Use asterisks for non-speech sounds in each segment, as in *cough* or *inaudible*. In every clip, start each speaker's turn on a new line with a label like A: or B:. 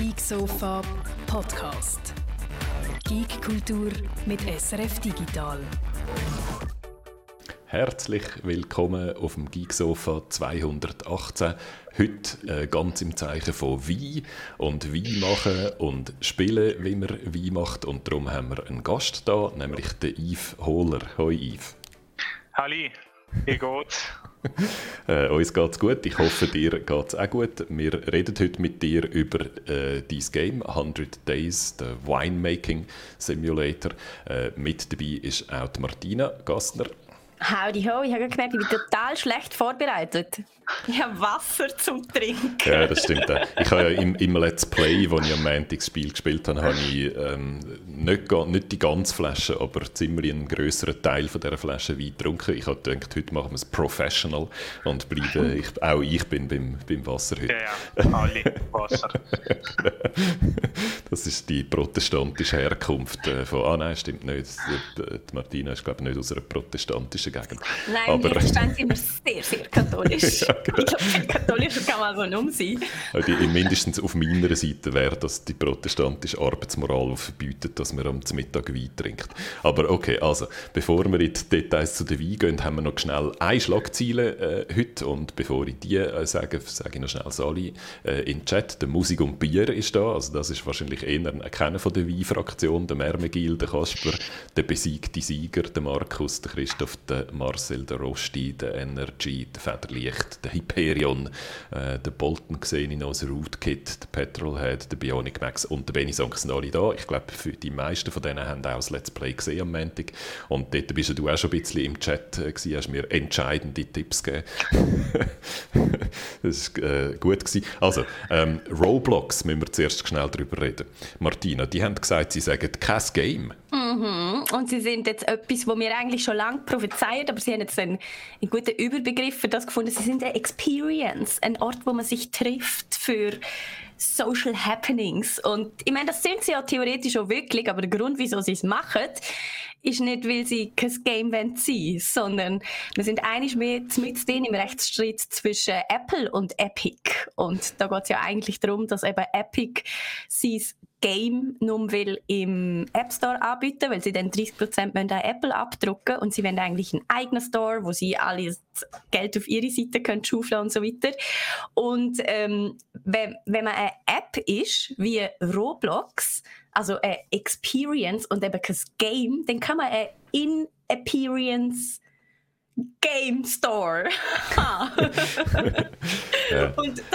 A: Geek Sofa Podcast. Geek Kultur mit SRF Digital.
B: Herzlich willkommen auf dem Geeksofa 218. Heute äh, ganz im Zeichen von Wein und Wein machen und spielen, wie man Wein macht. Und darum haben wir einen Gast da, nämlich den Yves Hohler. Hoi Yves.
C: Halli, wie geht's? *laughs*
B: äh, uns geht's gut. Ich hoffe, dir geht's auch gut. Wir reden heute mit dir über äh, dein Game 100 Days, der Winemaking Simulator. Äh, mit dabei ist auch die Martina Gastner.
D: Howdy ho, ich habe gemerkt, ich bin total schlecht vorbereitet. Ich habe Wasser zum Trinken.
B: Ja, das stimmt. Ich habe ja im, im Let's Play, wo ich am Montag Spiel gespielt habe, habe ich ähm, nicht, nicht die ganze Flasche, aber ziemlich einen größeren Teil von dieser Flasche Wein getrunken. Ich habe gedacht, heute machen wir es professional und bleiben, *laughs* ich, auch ich bin beim, beim Wasser heute.
C: Ja, ja, alle Wasser. *laughs*
B: das ist die protestantische Herkunft äh, von, ah nein, stimmt nicht. Die, die Martina ist glaube ich nicht aus einer protestantischen Gegend.
D: Nein, aber, wir sind immer sehr, sehr katholisch. *laughs* ja, genau. Ich glaube, katholisch kann man so nicht sein.
B: Also mindestens auf meiner Seite wäre dass die protestantische Arbeitsmoral verbietet, dass man am Mittag Wein trinkt. Aber okay, also, bevor wir in die Details zu den Wein gehen, haben wir noch schnell eine Schlagzeile äh, heute und bevor ich die äh, sage, sage ich noch schnell Sali äh, in den Chat. Der Musik und Bier ist da, also das ist wahrscheinlich eher ein Kennen von der Wein-Fraktion, der Mermegil, der Kasper, der besiegte Sieger, der Markus, der Christoph, der Marcel, der Rosti, der Energy, der Federlicht, der Hyperion, äh, der Bolton sehe ich noch, das Rootkit, der Petrolhead, der Bionic Max und der Benny Song sind alle da. Ich glaube, die meisten von denen haben auch das Let's Play gesehen am Montag. Und dort bist du auch schon ein bisschen im Chat äh, gewesen, hast mir entscheidende Tipps gegeben. *laughs* das war äh, gut. Gewesen. Also, ähm, Roblox müssen wir zuerst schnell darüber reden. Martina, die haben gesagt, sie sagen kein Game.
D: Mhm. Und sie sind jetzt etwas, wo wir eigentlich schon lange prophezeien, aber sie haben jetzt einen, einen guten Überbegriff für das gefunden. Sie sind Experience, ein Ort, wo man sich trifft für Social Happenings. Und ich meine, das sind sie ja theoretisch auch wirklich, aber der Grund, wieso sie es machen, ist nicht, weil sie kein Game sein wollen, sondern wir sind eigentlich mehr mit denen im Rechtsstreit zwischen Apple und Epic. Und da geht es ja eigentlich darum, dass eben Epic sein Game nur will im App Store anbieten, weil sie dann 30% an Apple abdrucken und sie wollen eigentlich einen eigenen Store, wo sie alles Geld auf ihre Seite können schaufeln und so weiter. Und ähm, wenn, wenn man eine App ist, wie Roblox, also eine Experience und eben kein Game, dann kann man eine In-Appearance Game Store. *laughs*
B: ja.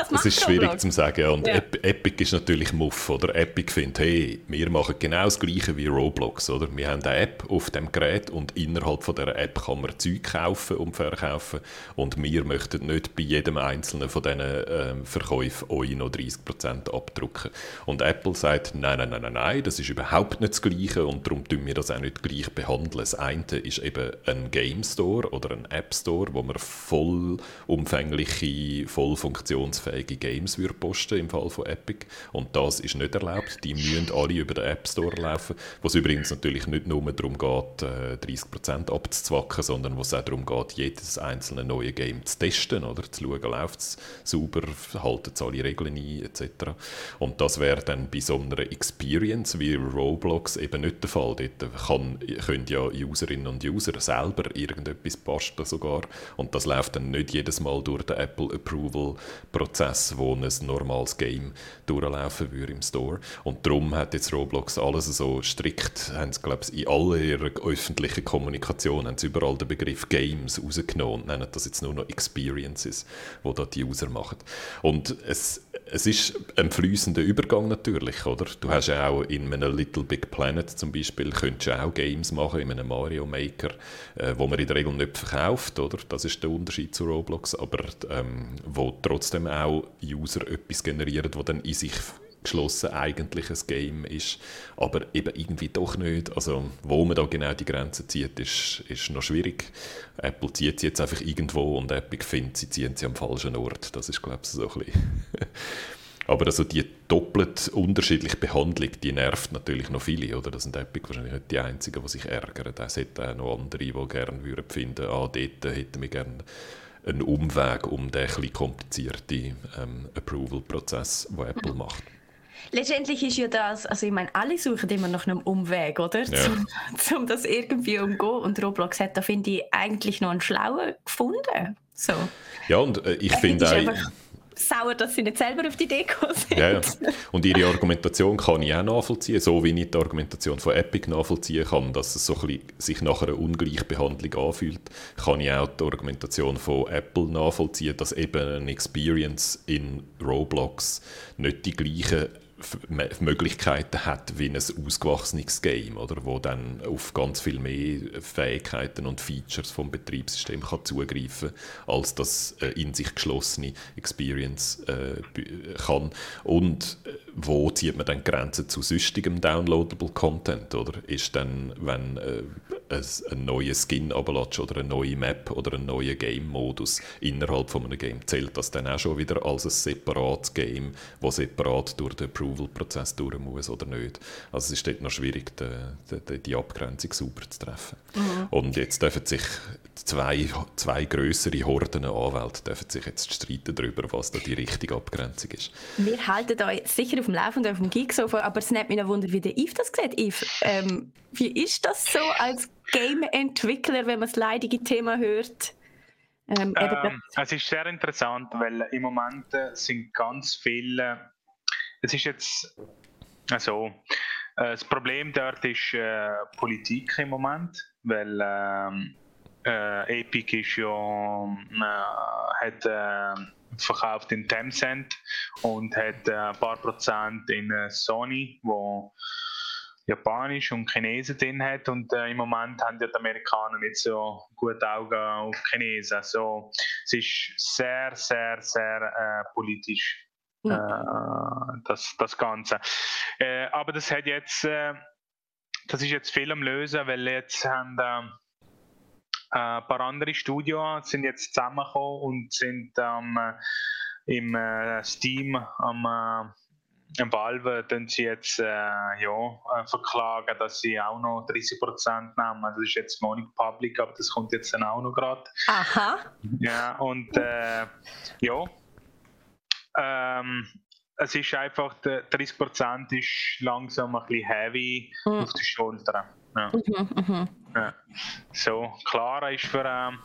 B: Das, ist schwierig zu sagen. Ja. Und ja. Epic ist natürlich Muff. Oder Epic findet, hey, wir machen genau das Gleiche wie Roblox. Oder? Wir haben eine App auf dem Gerät und innerhalb von dieser App kann man Zeug kaufen und verkaufen. Und wir möchten nicht bei jedem einzelnen von diesen ähm, Verkäufen euch noch 30% abdrucken. Und Apple sagt, nein, nein, nein, nein, nein, das ist überhaupt nicht das Gleiche und darum tun wir das auch nicht gleich behandeln. Das eine ist eben ein Game Store oder ein App Store, wo man vollumfängliche, voll funktionsfähige Games würde posten im Fall von Epic. Und das ist nicht erlaubt. Die müssen alle über den App Store laufen, wo es übrigens natürlich nicht nur darum geht, 30% äh, abzuzwacken, sondern wo es auch darum geht, jedes einzelne neue Game zu testen, oder zu schauen, läuft es sauber, halten es alle Regeln ein, etc. Und das wäre dann bei so einer Experience wie Roblox eben nicht der Fall. Dort kann, können ja Userinnen und User selber irgendetwas basteln sogar. Und das läuft dann nicht jedes Mal durch den Apple Approval Prozess, wo ein normales Game durchlaufen würde im Store. Und darum hat jetzt Roblox alles so strikt, haben sie, glaube ich, in aller ihrer öffentlichen Kommunikation haben sie überall den Begriff Games rausgenommen und nennen das jetzt nur noch Experiences, wo da die User machen. Und es, es ist ein fließender Übergang natürlich, oder? Du hast auch in einem Little Big Planet zum Beispiel, könntest du auch Games machen, in einem Mario Maker, äh, wo man in der Regel nicht verkauft, oder? Das ist der Unterschied zu Roblox, aber ähm, wo trotzdem auch User etwas generieren, wo dann in sich geschlossen eigentlich ein Game ist, aber eben irgendwie doch nicht. Also wo man da genau die Grenze zieht, ist, ist noch schwierig. Apple zieht sie jetzt einfach irgendwo und Epic findet, sie ziehen sie am falschen Ort. Das ist, glaube ich, so ein bisschen *laughs* Aber also die doppelt unterschiedliche Behandlung, die nervt natürlich noch viele, oder? Das sind Epic wahrscheinlich nicht die Einzigen, die sich ärgern. Es hätte auch noch andere, die gerne würden finden, ah, dort hätten wir gerne einen Umweg um den etwas komplizierten ähm, Approval-Prozess, den Apple macht.
D: Letztendlich ist ja das, also ich meine, alle suchen immer nach einem Umweg, oder?
B: Ja.
D: Zum, zum das irgendwie umgehen. Und Roblox hat da, finde ich, eigentlich noch einen schlauen gefunden. So.
B: Ja, und äh, ich
D: Es
B: finde auch...
D: sauer, dass sie nicht selber auf die Idee gekommen sind.
B: Ja, ja. Und ihre Argumentation kann ich auch nachvollziehen, so wie ich die Argumentation von Epic nachvollziehen kann, dass es so ein bisschen sich nach einer Ungleichbehandlung anfühlt, kann ich auch die Argumentation von Apple nachvollziehen, dass eben eine Experience in Roblox nicht die gleichen Möglichkeiten hat wie ein ausgewachsenes Game, oder, wo dann auf ganz viel mehr Fähigkeiten und Features vom Betriebssystem kann zugreifen als das äh, in sich geschlossene Experience äh, kann. Und äh, wo zieht man dann die Grenze zu sonstigem downloadable Content? Oder ist dann, wenn äh, ein, neuer Skin runterlädst oder eine neue Map oder ein neuer Game-Modus innerhalb von einem Game, zählt das dann auch schon wieder als ein separates Game, das separat durch den Approval-Prozess durch muss oder nicht? Also es ist dort noch schwierig, die, die, die Abgrenzung sauber zu treffen. Und jetzt dürfen sich zwei, zwei grössere Horden an Anwälte dürfen sich jetzt streiten darüber, was da die richtige Abgrenzung ist.
D: Wir halten euch sicher auf dem Laufenden auf dem Geeksofa, aber es nimmt mich noch Wunder, wie der Yves das sieht. Yves, ähm, wie ist das so als Game-Entwickler, wenn man das leidige Thema hört? Ähm,
C: Ähm, es ist sehr interessant, weil im Moment äh, sind ganz viele. Es ist jetzt also äh, das Problem dort ist äh, Politik im Moment, weil ähm, äh, Epic ist ja äh, hat äh, verkauft in Tencent und hat äh, ein paar Prozent in äh, Sony, wo Japanisch und Chinesen drin hat und äh, im Moment haben ja die Amerikaner nicht so gute Augen auf Chinesen. So, es ist sehr, sehr, sehr äh, politisch
D: Mhm.
C: äh, das, das Ganze. Äh, aber das hat jetzt, das ist jetzt viel am Lösen, weil jetzt haben äh, ein paar andere Studios sind jetzt zusammengekommen und sind ähm, äh, im äh, Steam am äh, am Valve tun sie jetzt äh, ja, äh, verklagen, dass sie auch noch 30% nehmen. Also das ist jetzt noch nicht public, aber das kommt jetzt dann auch noch gerade.
D: Aha.
C: Ja, und äh, ja, ähm, es ist einfach, der 30% ist langsam ein bisschen heavy
D: Mhm.
C: auf die Schultern. Ja.
D: Mhm, mhm.
C: Ja. So, klar ist für, ähm,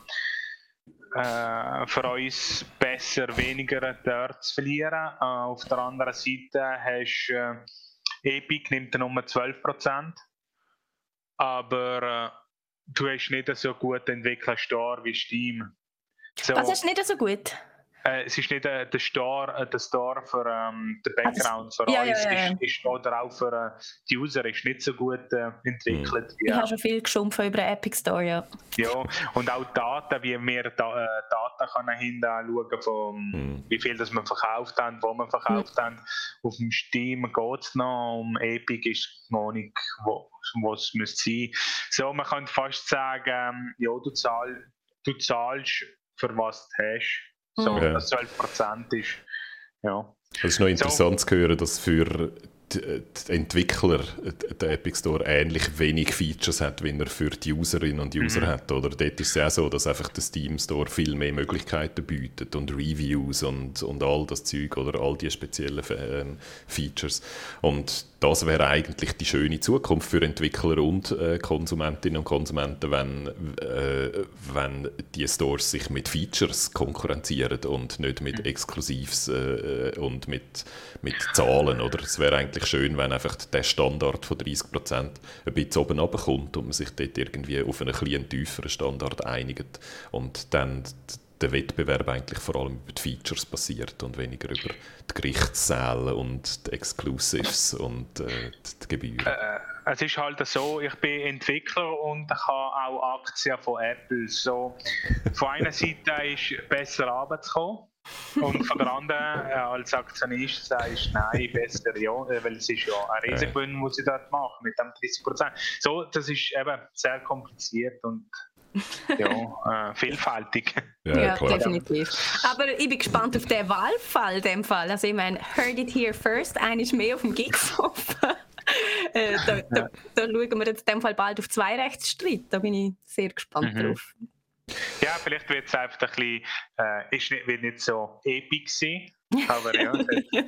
C: äh, für uns besser, weniger dort zu verlieren. Äh, auf der anderen Seite hast äh, Epic nimmt nur 12%, aber äh, du hast nicht so guten Entwickler-Store wie Steam. So,
D: Das ist nicht so gut.
C: Äh, es ist nicht äh, der Store, äh, der Store für ähm, den Background für
D: ja,
C: uns,
D: ja, ja, ja.
C: Ist, ist, oder auch für äh, die User ist nicht so gut äh, entwickelt.
D: Ich habe schon viel geschumpft über den Epic Store, ja.
C: ja, und auch Daten, wie wir da, äh, Daten können hinten anschauen, von
B: Mhm.
C: wie viel das wir verkauft haben, wo wir verkauft haben. Auf dem Steam geht es noch, um Epic ist noch nicht, wo wo es müsste sein. So, man könnte fast sagen, ähm, ja, du, zahl, du zahlst für was du hast. So,
B: Mhm.
C: dass 12% ist. Ja.
B: Es ist noch interessant zu hören, dass für die, die Entwickler der Epic Store ähnlich wenig Features hat, wie er für die Userinnen und User hat. Oder dort ist es auch so, dass einfach der Steam Store viel mehr Möglichkeiten bietet und Reviews und, und all das Zeug oder all die speziellen ähm, Features. Und das wäre eigentlich die schöne Zukunft für Entwickler und äh, Konsumentinnen und Konsumenten, wenn, äh, wenn die Stores sich mit Features konkurrenzieren und nicht mit Exklusivs äh, und mit, mit Zahlen. Oder? Es wäre eigentlich schön, wenn einfach der Standard von 30% ein bisschen oben runterkommt und man sich dort irgendwie auf einen kleinen tieferen Standard einigt und dann der Wettbewerb eigentlich vor allem über die Features basiert und weniger über die Gerichtssäle und die Exclusives und äh, die Gebühren.
C: Äh, es ist halt so, ich bin Entwickler und ich habe auch Aktien von Apple. So, von einer Seite ist besser runterzukommen und von der anderen äh, als Aktionist sagst du, nein, besser ja, äh, weil es ist ja ein Riesengewinn, muss ich dort machen mit dem 30%. So, das ist eben sehr kompliziert und ja, *laughs* äh, vielfältig.
D: Ja, definitiv. Aber ich bin gespannt auf den Wahlfall in dem Fall. Also ich meine, heard it here first, eines mehr auf dem Geeksofa. *laughs* äh, da, da, da schauen wir jetzt in dem Fall bald auf zwei Rechtsstreit. Da bin ich sehr gespannt
C: Mhm.
D: drauf.
C: Ja, vielleicht wird es einfach ein bisschen, äh, ist nicht, wird nicht so epic sein, Aber ja. *laughs*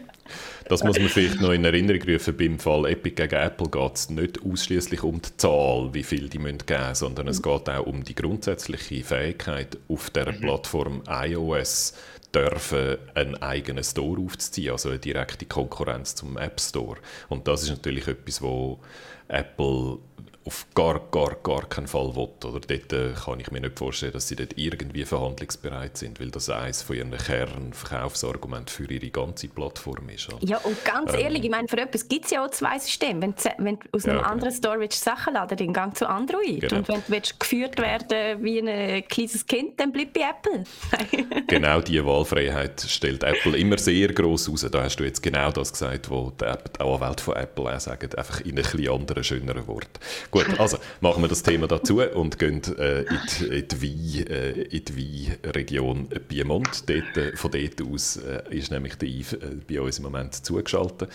B: Das muss man vielleicht noch in Erinnerung rufen. Beim Fall Epic gegen Apple geht es nicht ausschließlich um die Zahl, wie viel die müssen geben sondern es geht auch um die grundsätzliche Fähigkeit, auf der mhm. Plattform iOS dürfen, einen eigenen Store aufzuziehen, also eine direkte Konkurrenz zum App Store. Und das ist natürlich etwas, wo Apple auf gar, gar, gar keinen Fall will. Oder dort äh, kann ich mir nicht vorstellen, dass sie dort irgendwie verhandlungsbereit sind, weil das eines von ihren Kernverkaufsargumenten für ihre ganze Plattform ist.
D: Oder? Ja, und ganz ähm, ehrlich, ich meine, für etwas gibt es ja auch zwei Systeme. Wenn, wenn du aus einem ja, anderen Store willst, Sachen laden dann gang zu Android. Genau. Und wenn du willst, geführt werden wie ein kleines Kind, dann bleib bei Apple. *laughs*
B: genau diese Wahlfreiheit stellt Apple immer sehr gross aus. Da hast du jetzt genau das gesagt, was die Anwälte von Apple auch sagen, einfach in einem etwas anderen, schöneren Wort. Gut, also machen wir das Thema dazu und gehen äh, in die, in die, Wein, äh, in Weinregion Piemont. Dort, äh, von dort aus äh, ist nämlich der Yves äh, bei uns im Moment zugeschaltet.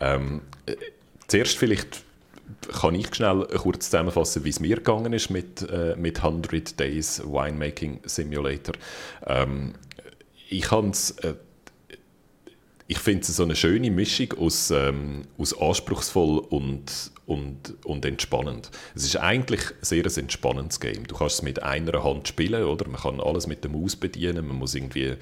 B: Ähm, äh, zuerst vielleicht kann ich schnell kurz zusammenfassen, wie es mir gegangen ist mit, äh, mit 100 Days Winemaking Simulator. Ähm, ich äh, ich finde es so eine schöne Mischung aus, ähm, aus anspruchsvoll und und, und entspannend. Es ist eigentlich sehr ein entspannendes Game. Du kannst es mit einer Hand spielen, oder? Man kann alles mit der Maus bedienen. Man muss irgendwie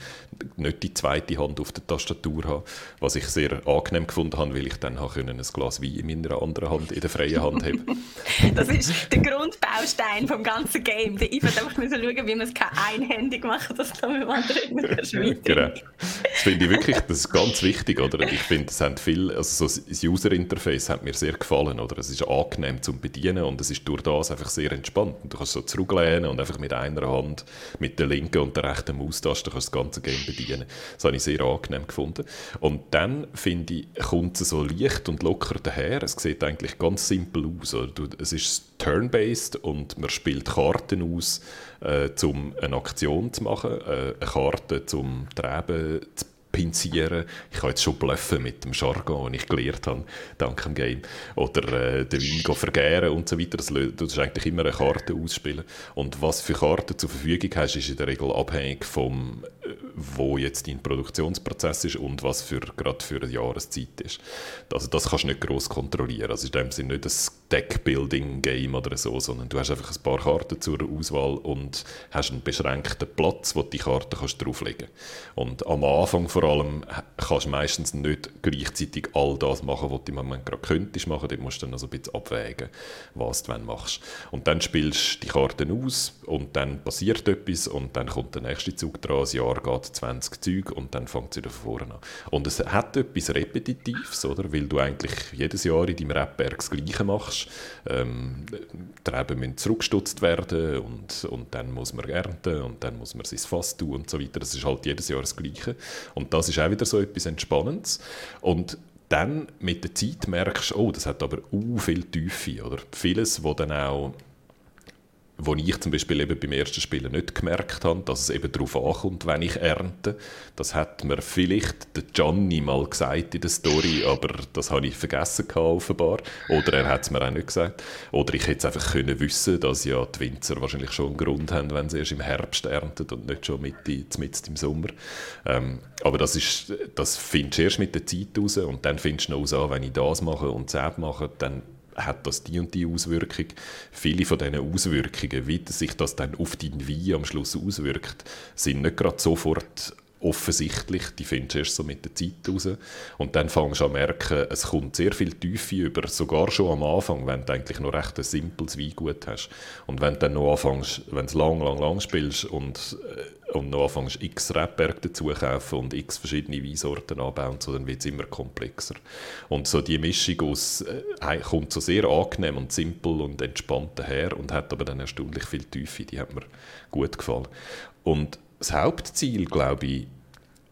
B: nicht die zweite Hand auf der Tastatur haben, was ich sehr angenehm gefunden habe, weil ich dann ein Glas Wein in meiner anderen Hand in der freien Hand habe. *laughs*
D: das ist der Grundbaustein vom ganzen Game. Ich muss einfach schauen, wie man es einhändig machen dass man mit dem anderen nicht *laughs*
B: Genau. Das finde ich wirklich, das ist ganz wichtig, oder? Ich finde, es haben viel, also so das User Interface hat mir sehr gefallen, oder? Es ist angenehm zum Bedienen und es ist durch das einfach sehr entspannt. Du kannst so zurücklehnen und einfach mit einer Hand, mit der linken und der rechten Maustaste kannst das ganze Game bedienen. Das habe ich sehr angenehm gefunden. Und dann, finde ich, kommt es so leicht und locker daher. Es sieht eigentlich ganz simpel aus. Es ist turn-based und man spielt Karten aus, äh, um eine Aktion zu machen, äh, eine Karte zum Treiben zu pinzieren. Ich kann jetzt schon bluffen mit dem Jargon, den ich gelernt habe, dank dem Game. Oder äh, den Wein vergären und so weiter. Du musst eigentlich immer eine Karte ausspielen. Und was für Karten zur Verfügung hast, ist in der Regel abhängig vom, äh, wo jetzt dein Produktionsprozess ist und was für, gerade für eine Jahreszeit ist. Also das kannst du nicht gross kontrollieren. Also in dem Sinne nicht ein Deck-Building-Game oder so, sondern du hast einfach ein paar Karten zur Auswahl und hast einen beschränkten Platz, wo du die Karten drauflegen kannst. Und am Anfang von vor allem kannst du meistens nicht gleichzeitig all das machen, was du im Moment gerade könntest machen. Dort musst du dann also ein bisschen abwägen, was du machst. Und dann spielst du die Karten aus und dann passiert etwas und dann kommt der nächste Zug dran, das Jahr geht 20 Züge und dann fängt es wieder von vorne an. Und es hat etwas Repetitives, oder? weil du eigentlich jedes Jahr in deinem Rebberg das Gleiche machst. Ähm, die Reben müssen zurückgestutzt werden und, und dann muss man ernten und dann muss man sein Fass tun und so weiter. Das ist halt jedes Jahr das Gleiche. Und das ist auch wieder so etwas Entspannendes. Und dann mit der Zeit merkst du, oh, das hat aber uh, viel Tiefe. Oder vieles, wo dann auch wo ich zum Beispiel eben beim ersten Spielen nicht gemerkt habe, dass es eben darauf ankommt, wenn ich ernte. Das hat mir vielleicht der Gianni mal gesagt in der Story, aber das habe ich vergessen offenbar. Oder er hat es mir auch nicht gesagt. Oder ich hätte es einfach können wissen, dass ja die Winzer wahrscheinlich schon einen Grund haben, wenn sie erst im Herbst ernten und nicht schon mitten, mitten im Sommer. Ähm, aber das, ist, das findest du erst mit der Zeit raus und dann findest du noch raus, wenn ich das mache und das mache, dann hat das die und die Auswirkung. Viele von diesen Auswirkungen, wie sich das dann auf dein Wein am Schluss auswirkt, sind nicht gerade sofort offensichtlich, die findest du erst so mit der Zeit raus. Und dann fängst du an merken, es kommt sehr viel Tiefe über, sogar schon am Anfang, wenn du eigentlich noch recht ein simples Weingut hast. Und wenn du dann noch anfängst, wenn du lang, lang, lang spielst und, äh, und noch anfängst, x Rebberg dazu kaufen und x verschiedene Weinsorten anbauen, so, dann wird es immer komplexer. Und so die Mischung aus, äh, kommt so sehr angenehm und simpel und entspannt daher und hat aber dann erstaunlich viel Tiefe, die hat mir gut gefallen. Und das Hauptziel, glaube ich,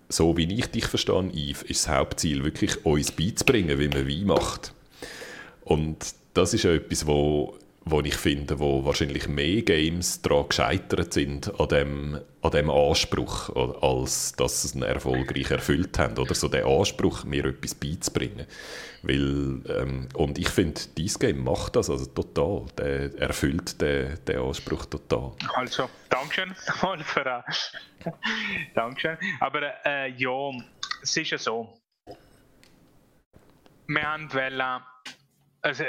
B: so wie ich dich verstehe, Yves, ist das Hauptziel wirklich, uns beizubringen, wie man Wein macht. Und das ist ja etwas, wo wo ich finde, wo wahrscheinlich mehr Games daran gescheitert sind, an dem, an dem Anspruch, als dass sie es erfolgreich erfüllt haben. Oder so der Anspruch, mir etwas beizubringen. Weil, ähm, und ich finde, dieses Game macht das also total. Der erfüllt den, den Anspruch total.
C: Also, Dankeschön *laughs* mal für äh, *laughs* Dankeschön. Aber äh, ja, es ist ja so. Wir haben wollen, also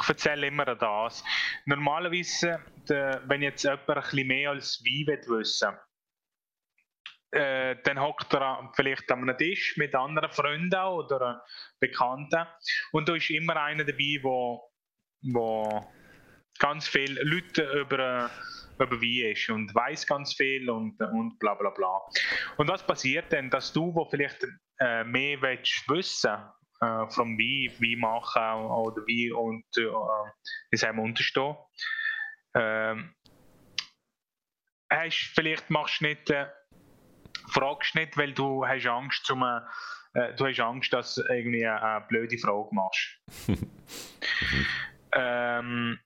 C: ich erzähle immer das. Normalerweise, wenn jetzt jemand bisschen mehr als Wein wissen äh, dann hockt er vielleicht an einem Tisch mit anderen Freunden oder Bekannten und da ist immer einer dabei, wo, wo ganz viele Leute über, über Wein ist und weiß ganz viel und, und bla bla bla. Und was passiert denn, dass du, wo vielleicht äh, mehr willst wissen äh, vom Wein, Wein machen oder Wein und äh, wie sagen wir, unterstehen, ähm, hast, vielleicht machst du nicht, äh, fragst nicht, weil du hast Angst zum äh, du hast Angst, dass du irgendwie eine blöde Frage machst. *laughs* ähm,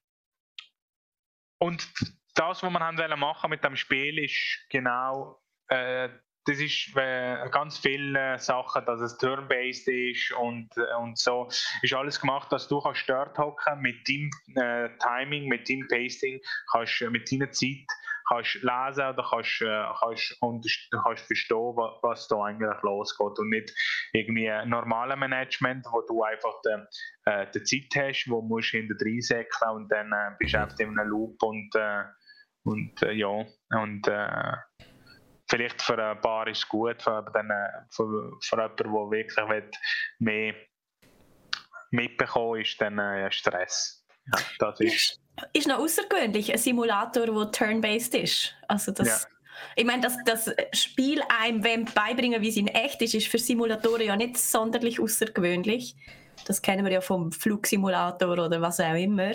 C: und das, was wir haben machen mit dem Spiel, ist genau, äh, das ist äh, ganz viele Sachen, dass es turn-based ist und, äh, und so, ist alles gemacht, dass du kannst dort hocken mit deinem äh, Timing, mit deinem Pasting, kannst mit deiner Zeit kannst lesen oder kannst, äh, kannst, und, kannst verstehen, was, was da eigentlich losgeht und nicht irgendwie ein normales Management, wo du einfach die, äh, die Zeit hast, wo du hinter drin säckeln und dann äh, bist du einfach in einem Loop und, äh, und äh, ja, und äh, vielleicht für ein paar ist es gut, für, äh, für, für jemanden, der wirklich will, mehr mitbekommen ist, dann äh, Stress. Ja, das ist
D: ist noch außergewöhnlich, ein Simulator, der turn-based ist. Also das, ja. Ich meine, dass das Spiel einem beibringen, wie es in echt ist, ist für Simulatoren ja nicht sonderlich außergewöhnlich. Das kennen wir ja vom Flugsimulator oder was auch immer.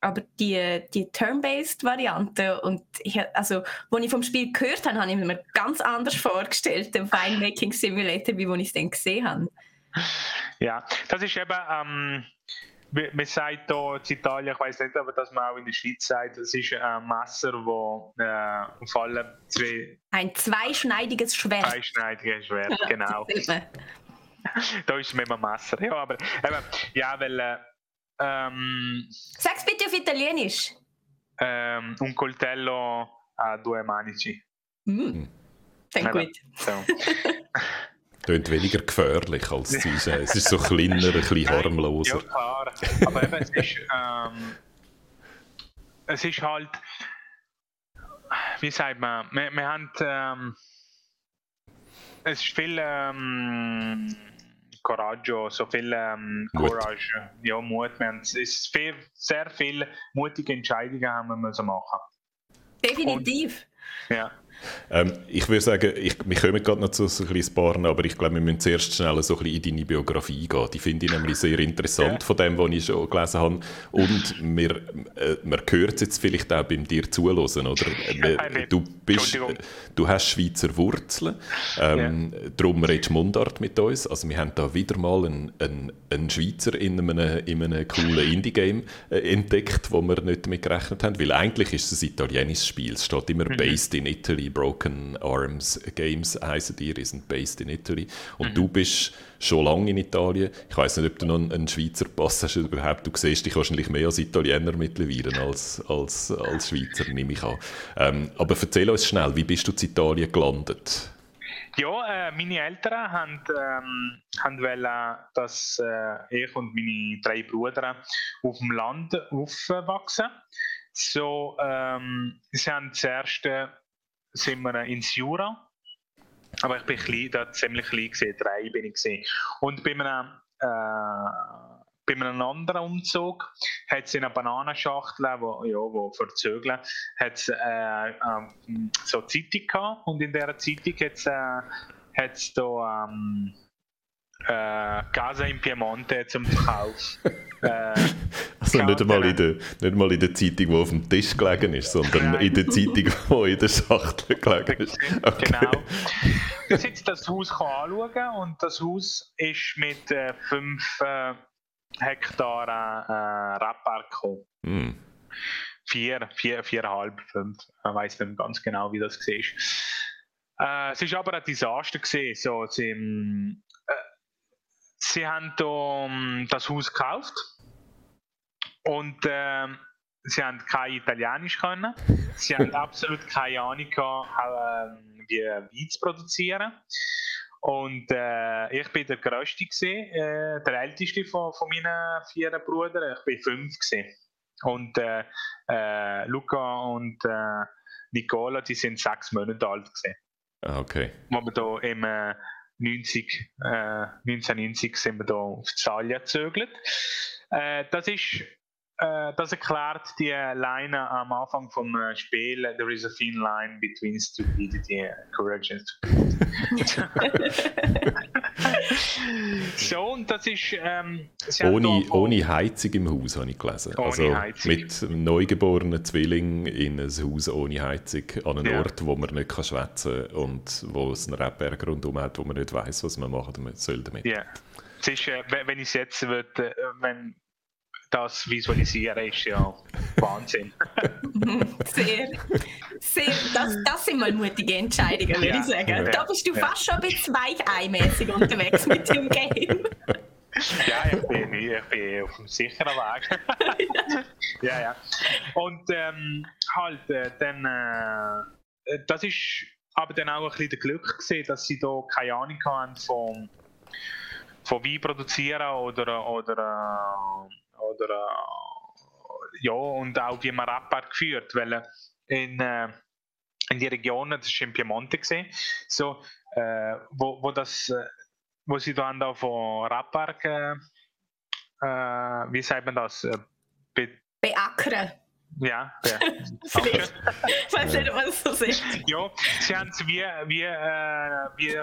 D: Aber die, die turn-based Variante und ich, also, als ich vom Spiel gehört habe, habe ich mir ganz anders vorgestellt, den Fine-Making Simulator, wie ich es dann gesehen habe.
C: Ja, das ist eben ähm, man sagt hier in Italien, ich weiß nicht, aber dass man auch in der Schweiz sagt, es ist ein Messer, wo äh, allem zwei.
D: Ein zweischneidiges Schwert.
C: Zweischneidiges Schwert, genau. *laughs* da ist es mit einem Messer. Ja, aber eben, ja, weil. Äh, ähm,
D: Sag's bitte auf Italienisch.
C: Ähm, un coltello a due manici.
D: Mm. Dann gut. So. *laughs*
B: Klingt weniger gefährlich als zu uns. Es ist so kleiner, ein bisschen harmloser. Ja,
C: klar. Aber eben, es ist, ähm, es ist halt, wie sagt man, wir, wir haben, ähm, es ist viel ähm, Coraggio, so viel ähm, Courage, ja, Mut. Wir haben, es ist viel, sehr viele mutige Entscheidungen haben wir müssen machen.
D: Definitiv.
C: Und, ja.
B: Ähm, ich würde sagen, ich, wir kommen gerade noch zu so ein bisschen Paaren, aber ich glaube, wir müssen zuerst schnell so ein bisschen in deine Biografie gehen. Die finde ich nämlich sehr interessant ja. von dem, was ich schon gelesen habe. Und wir, äh, man hört es jetzt vielleicht auch beim dir zuhören, oder? Äh, du, bist, du hast Schweizer Wurzeln, ähm, ja. darum redest du Mundart mit uns. Also wir haben da wieder mal einen, einen, einen Schweizer in einem, in einem coolen Indie-Game äh, entdeckt, wo wir nicht damit gerechnet haben, weil eigentlich ist es ein italienisches Spiel. Es steht immer mhm. «Based in Italy», Broken Arms Games heißen die, die sind based in Italy. Und mhm. du bist schon lange in Italien. Ich weiß nicht, ob du noch einen Schweizer Pass hast überhaupt. Du siehst dich wahrscheinlich mehr als Italiener mittlerweile als, als, als Schweizer, nehme ich an. Ähm, aber erzähl uns schnell, wie bist du in Italien gelandet?
C: Ja, äh, meine Eltern haben, ähm, haben wollen, dass äh, ich und meine drei Brüder auf dem Land aufwachsen. So, ähm, sie haben zuerst äh, sind wir ins Jura. Aber ich bin klein, da ziemlich klein gesehen, drei bin ich gesehen. Und bei einem, äh, bei einem anderen Umzug hat es in einer Bananenschachtel, wo, ja, wo für Zögel, hat es äh, äh, so Zeitung gehabt. Und in dieser Zeitung hat es äh, da ähm, äh, Casa in Piemonte zum Verkauf. *laughs*
B: also nicht mal, in der, nicht mal in der Zeitung, die auf dem Tisch gelegen ist, sondern Nein. in der Zeitung, die in der Schachtel gelegen ist.
C: Okay. Genau. Du jetzt das Haus anschauen und das Haus ist mit 5 äh, äh, Hektar äh, Rappark gekommen. Mm. Vier, vier, viereinhalb, fünf. Ich weiß nicht ganz genau, wie das war. Äh, es war aber ein Desaster. Gewesen. So, sie, äh, sie haben da, um, das Haus gekauft und äh, sie haben kein Italienisch können. Sie haben *laughs* absolut keine Ahnung gehabt, äh, wie Wein zu produzieren. Und äh, ich bin der Größte, gewesen, äh, der Älteste von, von meinen vier Brüdern. Ich bin fünf. Gewesen. Und äh, äh, Luca und äh, Nicola, die sind sechs Monate alt. Gewesen.
B: Ah, okay.
C: Wo wir da im 90, 1990 sind wir da auf Zalia gezögert. das ist äh, das erklärt die Line am Anfang vom äh, Spiel. There is a thin line between stupidity and courage and stupidity. *laughs* so, und das ist. Ähm,
B: ohne, ohne Heizung im Haus, habe ich gelesen. Ohne also Heizung. mit einem neugeborenen Zwilling in ein Haus ohne Heizung, an einem ja. Ort, wo man nicht kann schwätzen kann und wo es einen Rebberg rundherum hat, wo man nicht weiß, was man machen soll damit.
C: Ja. Es ist, äh, wenn ich es jetzt würde, wenn das visualisieren ist ja Wahnsinn. *laughs*
D: sehr, sehr, das, das sind mal mutige Entscheidungen, würde ja. ich sagen. Da bist du fast schon ein bisschen weicheimäßig unterwegs mit dem Game.
C: Ja, ich bin, ich bin auf einem sicheren Weg. *laughs* ja, ja. Und ähm, halt, äh, dann, äh, das ist aber dann auch ein bisschen der Glück gesehen, dass sie da keine Ahnung haben von, von Wein produzieren oder, oder äh, oder äh, ja, und auch wie man Rapper geführt, weil in, äh, in die Region, das war in Piemonte, gewesen, so, äh, wo, wo, das, äh, wo sie da da von Rappark, äh, äh, wie sagt man das?
D: Be Beackern.
C: Ja, *laughs*
D: Vielleicht. ich *laughs* weiß nicht, was das ist.
C: Ja, sie haben es wie, wie, wie,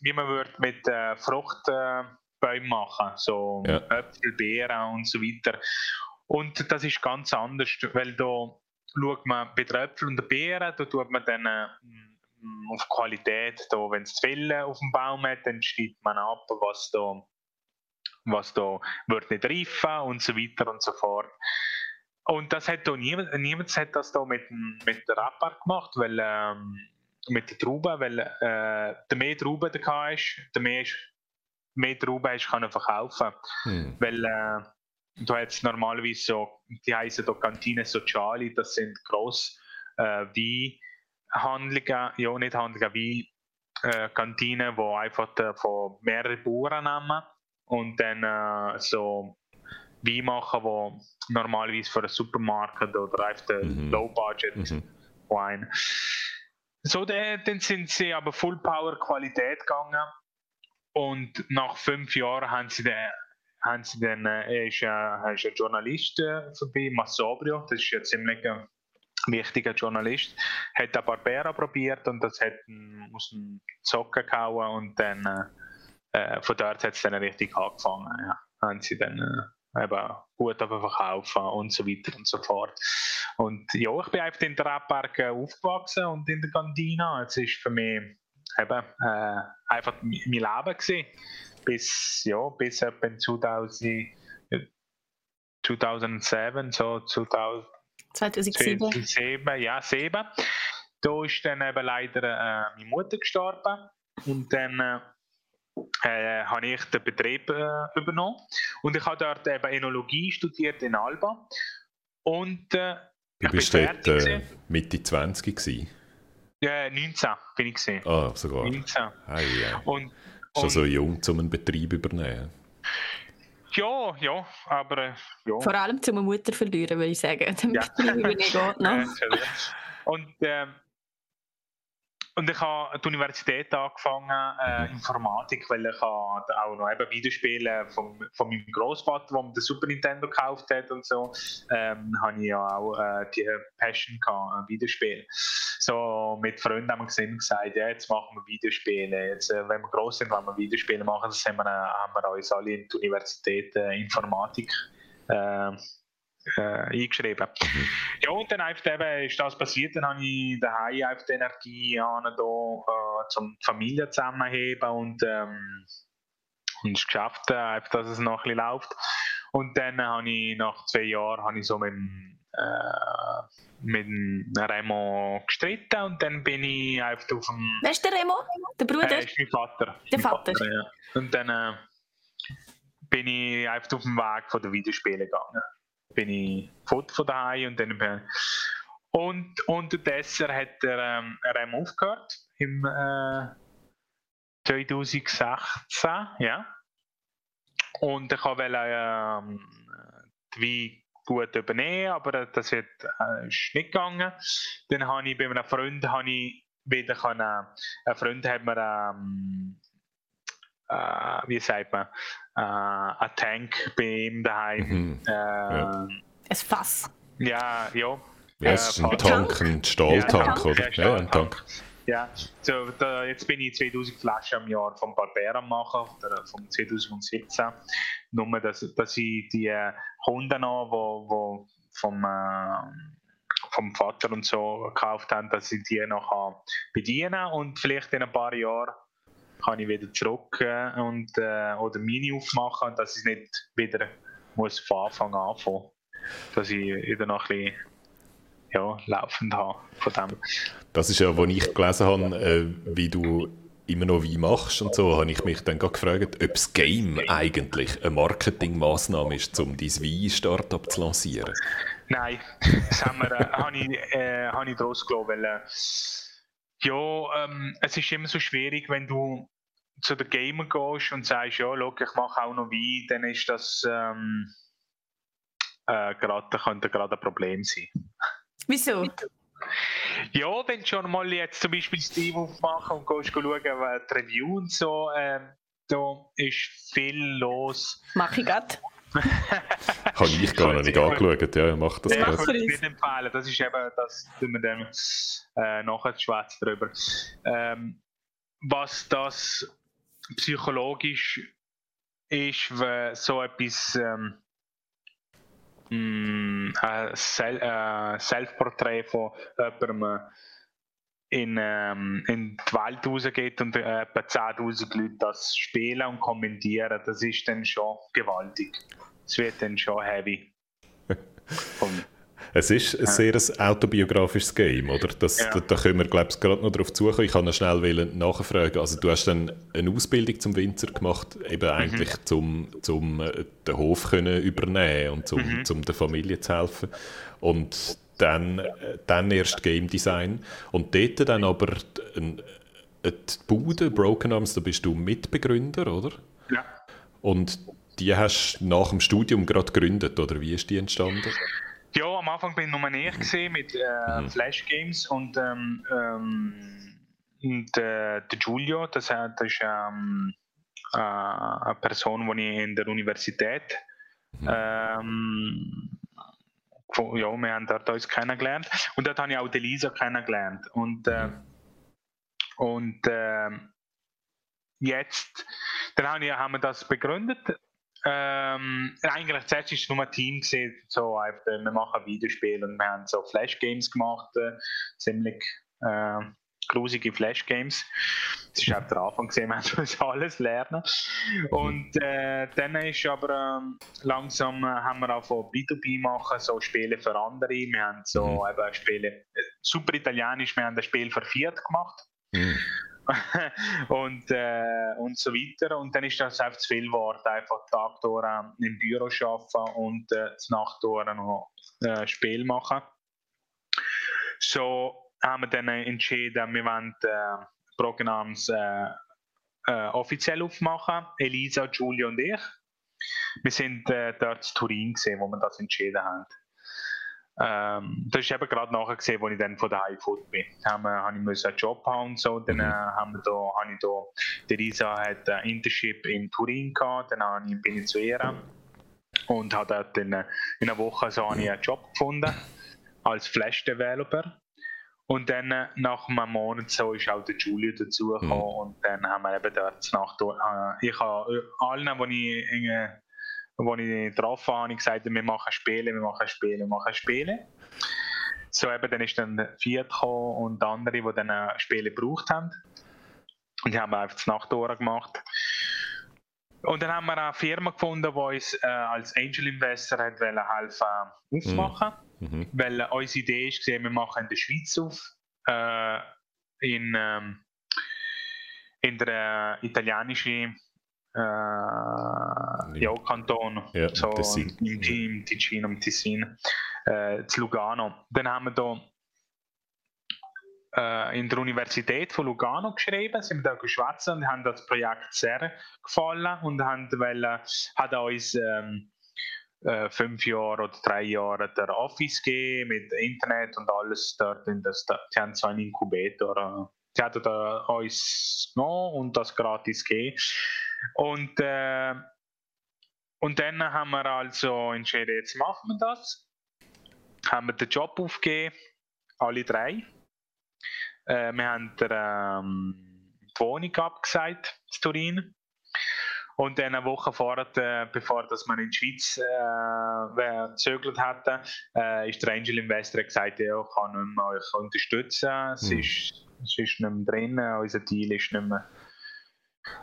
C: wie man wird mit äh, Frucht. Bäume machen, so ja. Äpfel, Beeren und so weiter. Und das ist ganz anders, weil da schaut man bei den Äpfeln und den Beeren, da tut man dann äh, auf Qualität, da, wenn es zu viel auf dem Baum hat, dann schneidet man ab, was da, was da wird nicht reifen und so weiter und so fort. Und das hat da niemand, niemand hat das da mit, mit der Rappart gemacht, weil ähm, mit den Trauben, weil äh, der mehr Trauben da hast, der mehr ist mehr Trauben hast, können verkaufen. Hm. Weil äh, du hast normalerweise so, die heißen da Kantine Sociali, das sind gross äh, Weinhandlungen, ja nicht Handlungen, wie äh, Kantinen, die einfach äh, von mehreren Bauern nehmen und dann äh, so Wein machen, wo normalerweise für einen Supermarkt oder einfach mhm. Low Budget mhm. Wein. So, dann sind sie aber Full Power Qualität gegangen und nach fünf Jahren haben sie dann, haben sie dann äh, ist, äh, ist ein Journalist äh, vorbei, Massobrio, das ist ein ziemlich ein wichtiger Journalist, hat ein Barbera probiert und das hat aus dem Zocken gehauen und dann äh, äh von dort hat es dann richtig angefangen. Ja. Haben sie dann äh, eben gut verkaufen und so weiter und so fort. Und ja, ich bin einfach in der Rappark aufgewachsen und in der Cantina. Es ist für mich eben, äh, einfach mein Leben gewesen. Bis, ja, bis etwa 2000, 2007, so 2000,
D: 2007.
C: 2007, ja, 7. Da ist dann eben leider äh, meine Mutter gestorben und dann äh, äh, habe ich den Betrieb äh, übernommen und ich habe dort eben Enologie studiert in Alba und äh,
B: Du bist dort äh, Mitte 20 gewesen?
C: Ja, 19 bin ich gesehen.
B: Ah, sogar.
C: 19.
B: Hey, ja. Und, Schon und, so jung, um einen Betrieb übernehmen.
C: Ja, ja, aber äh, ja.
D: Vor allem zum Mutter verlieren, würde ich sagen. Den ja. Betrieb übernehmen geht noch.
C: und ähm, und ich habe an die Universität angefangen, äh, mhm. Informatik, weil ich auch noch eben Videospiele von, von meinem Großvater, der den Super Nintendo gekauft hat und so, ähm, habe ich ja auch äh, die Passion gehabt, Videospiele. So mit Freunden haben wir gesehen, gesagt, ja, jetzt machen wir Videospiele. Jetzt, äh, wenn wir groß sind, wenn wir Videospiele machen, das haben wir, äh, haben wir uns alle in die Universität äh, Informatik äh, eingeschrieben. Mhm. Ja, und dann einfach eben ist das passiert, dann habe ich daheim einfach die Energie an, da, äh, zum Familie zusammenheben und, ähm, und es geschafft, äh, einfach, dass es noch ein bisschen läuft. Und dann habe ich nach zwei Jahren habe ich so mit äh, mit dem Remo gestritten und dann bin ich einfach auf dem...
D: Wer ist der Remo? Der Bruder?
C: Äh, ist mein Vater.
D: Der mein Vater? Vater
C: ja. Und dann äh, bin ich einfach auf dem Weg von den Videospielen gegangen bin ich fort von daheim und dann bin und unterdessen hat der ähm, Rem aufgehört im äh, 2016, ja. Und ich wollte ähm, Wein gut übernehmen, aber das wird, äh, ist nicht gegangen. Dann habe ich bei einem Freund habe ich wieder können, ein Freund hat mir ähm, äh, wie sagt man, äh, ein Tank bei ihm daheim. Mhm. Äh, ja.
D: Ein Fass.
C: Ja, ja.
B: Ja, es ist ein Tank, ein Stahltank, ja, oder? Ja, ein Tank.
C: Ja, so, da, jetzt bin ich 2000 Flaschen im Jahr vom Barber am machen, oder vom 2017. Nur, dass, dass ich die äh, Kunden noch, wo, wo vom, äh, vom Vater und so gekauft haben, dass ich die noch bedienen und vielleicht in ein paar Jahren kann ich wieder zurück und, äh, oder Mini aufmachen dass ich nicht wieder muss von Anfang an anfangen Dass ich wieder noch ein bisschen ja, laufend habe von dem.
B: Das ist ja, als ich gelesen habe, äh, wie du immer noch wie machst und so, habe ich mich dann gefragt, ob das Game eigentlich eine Marketingmaßnahme ist, um dein Wein-Startup zu lancieren.
C: Nein, das haben wir, äh, *laughs* habe ich, äh, habe ich daraus gelassen, weil äh, ja, ähm, es ist immer so schwierig, wenn du zu den Gamer gehst und sagst, ja, schau, ich mache auch noch Wein, dann ist das ähm, äh, grad, könnte gerade ein Problem sein.
D: Wieso?
C: Ja, wenn du schon mal jetzt zum Beispiel Steam aufmachen und gehst schauen, die Review und so, äh, da ist viel los.
D: Mach ich gerade. *laughs*
B: Habe ich gar noch nicht angeschaut, ja, mach das
C: ja, Ich würde es nicht empfehlen, das ist eben, das tun wir dann äh, nachher schwätzen drüber. Ähm, was das psychologisch ist, wenn so etwas ähm, mm, ein Self-Porträt von jemandem in, ähm, in die Welt rausgeht und äh, etwa 10.000 Leute das spielen und kommentieren, das ist dann schon gewaltig. Es wird dann schon heavy.
B: und es ist ein sehr ein autobiografisches Game, oder? Das, ja. da, da, können wir, glaube ich, gerade noch darauf zukommen. Ich kann noch schnell nachfragen. Also du hast dann eine Ausbildung zum Winzer gemacht, eben mhm. eigentlich zum, zum äh, den Hof können übernehmen und zum, mhm. zum der Familie zu helfen. Und dann, dann erst Game Design. Und dort dann aber ein, die Bude, Broken Arms, da bist du Mitbegründer, oder?
C: Ja.
B: Und die hast du nach dem Studium gerade gegründet, oder wie ist die entstanden?
C: Ja, am Anfang bin ich nur ich gesehen mit äh, mhm. Flash Games und, ähm, ähm, und äh, der Giulio, das, das ist ähm, äh, eine Person, die ich in der Universität mhm. Ähm, ja, wir haben dort uns kennengelernt. Und dort habe ich auch Elisa kennengelernt. Und äh, und äh, jetzt dann haben wir, haben wir das begründet. Ähm, eigentlich zuerst war es nur ein Team, gewesen, so einfach, wir machen Videospiele und wir haben so Flash-Games gemacht, äh, ziemlich äh, grusige Flash-Games. Das war auch der Anfang, wir *laughs* haben uns alles lernen. Und äh, dann ist aber ähm, langsam äh, haben wir auch von B2B machen, so Spiele für andere. Wir haben so mhm. eben Spiele, äh, super italienisch, wir haben ein Spiel für Fiat gemacht. Mhm. *laughs* und, äh, und so weiter. Und dann ist das einfach zu viel geworden, einfach Tag durch äh, im Büro arbeiten und äh, Nacht durch noch äh, Spiel machen. So haben wir dann entschieden, wir wollen äh, Programms äh, äh, offiziell aufmachen, Elisa, Giulio und ich. Wir sind äh, dort in Turin gesehen, wo wir das entschieden haben. Ähm, das ist eben gerade nachher gesehen, als ich dann von daheim geflogen bin. Da haben ich einen Job haben und so. Dann mhm. äh, haben wir da, habe ich da, der Risa hat ein Internship in Turin gehabt, dann habe ich, bin ich zu ihr und habe dort in, in einer Woche so einen Job gefunden als Flash Developer. Und dann äh, nach einem Monat so ist auch der Julio dazugekommen mhm. und dann haben wir eben dort Nacht, äh, ich habe äh, allen, die ich in, wo ich drauf war, habe ich gesagt, wir machen Spiele, wir machen Spiele, wir machen Spiele. So eben, dann ist dann Fiat gekommen und andere, die dann Spiele gebraucht haben. Und die haben einfach das Nachttor gemacht. Und dann haben wir eine Firma gefunden, die uns äh, als Angel Investor hat helfen aufmachen. Mhm. Mhm. Weil unsere Idee ist, wir machen in der Schweiz auf, äh, in, ähm, in der italienischen äh, ja, Kanton, ja, so Tessin. im, im Ticino, im Tessin, äh, zu Lugano. Dann haben wir da äh, in der Universität von Lugano geschrieben, sind da geschwätzt und haben das Projekt sehr gefallen und haben wollen, hat uns ähm, äh, fünf Jahre oder drei Jahre der Office gegeben mit Internet und alles dort. In das, die haben so einen Inkubator. Äh, die hatten da uns genommen und das gratis gegeben. Und, äh, und dann haben wir also entschieden, jetzt machen wir das. Haben wir den Job aufgegeben, alle drei. Äh, wir haben der, ähm, die Wohnung abgesagt, in Turin. Und dann eine Woche vorher, äh, bevor dass wir in die Schweiz äh, gezögert hatten, äh, ist der Angel Investor gesagt, ja, ich kann nicht mehr euch unterstützen. Es, mhm. ist, es ist nicht mehr drin, unser Deal ist nicht mehr.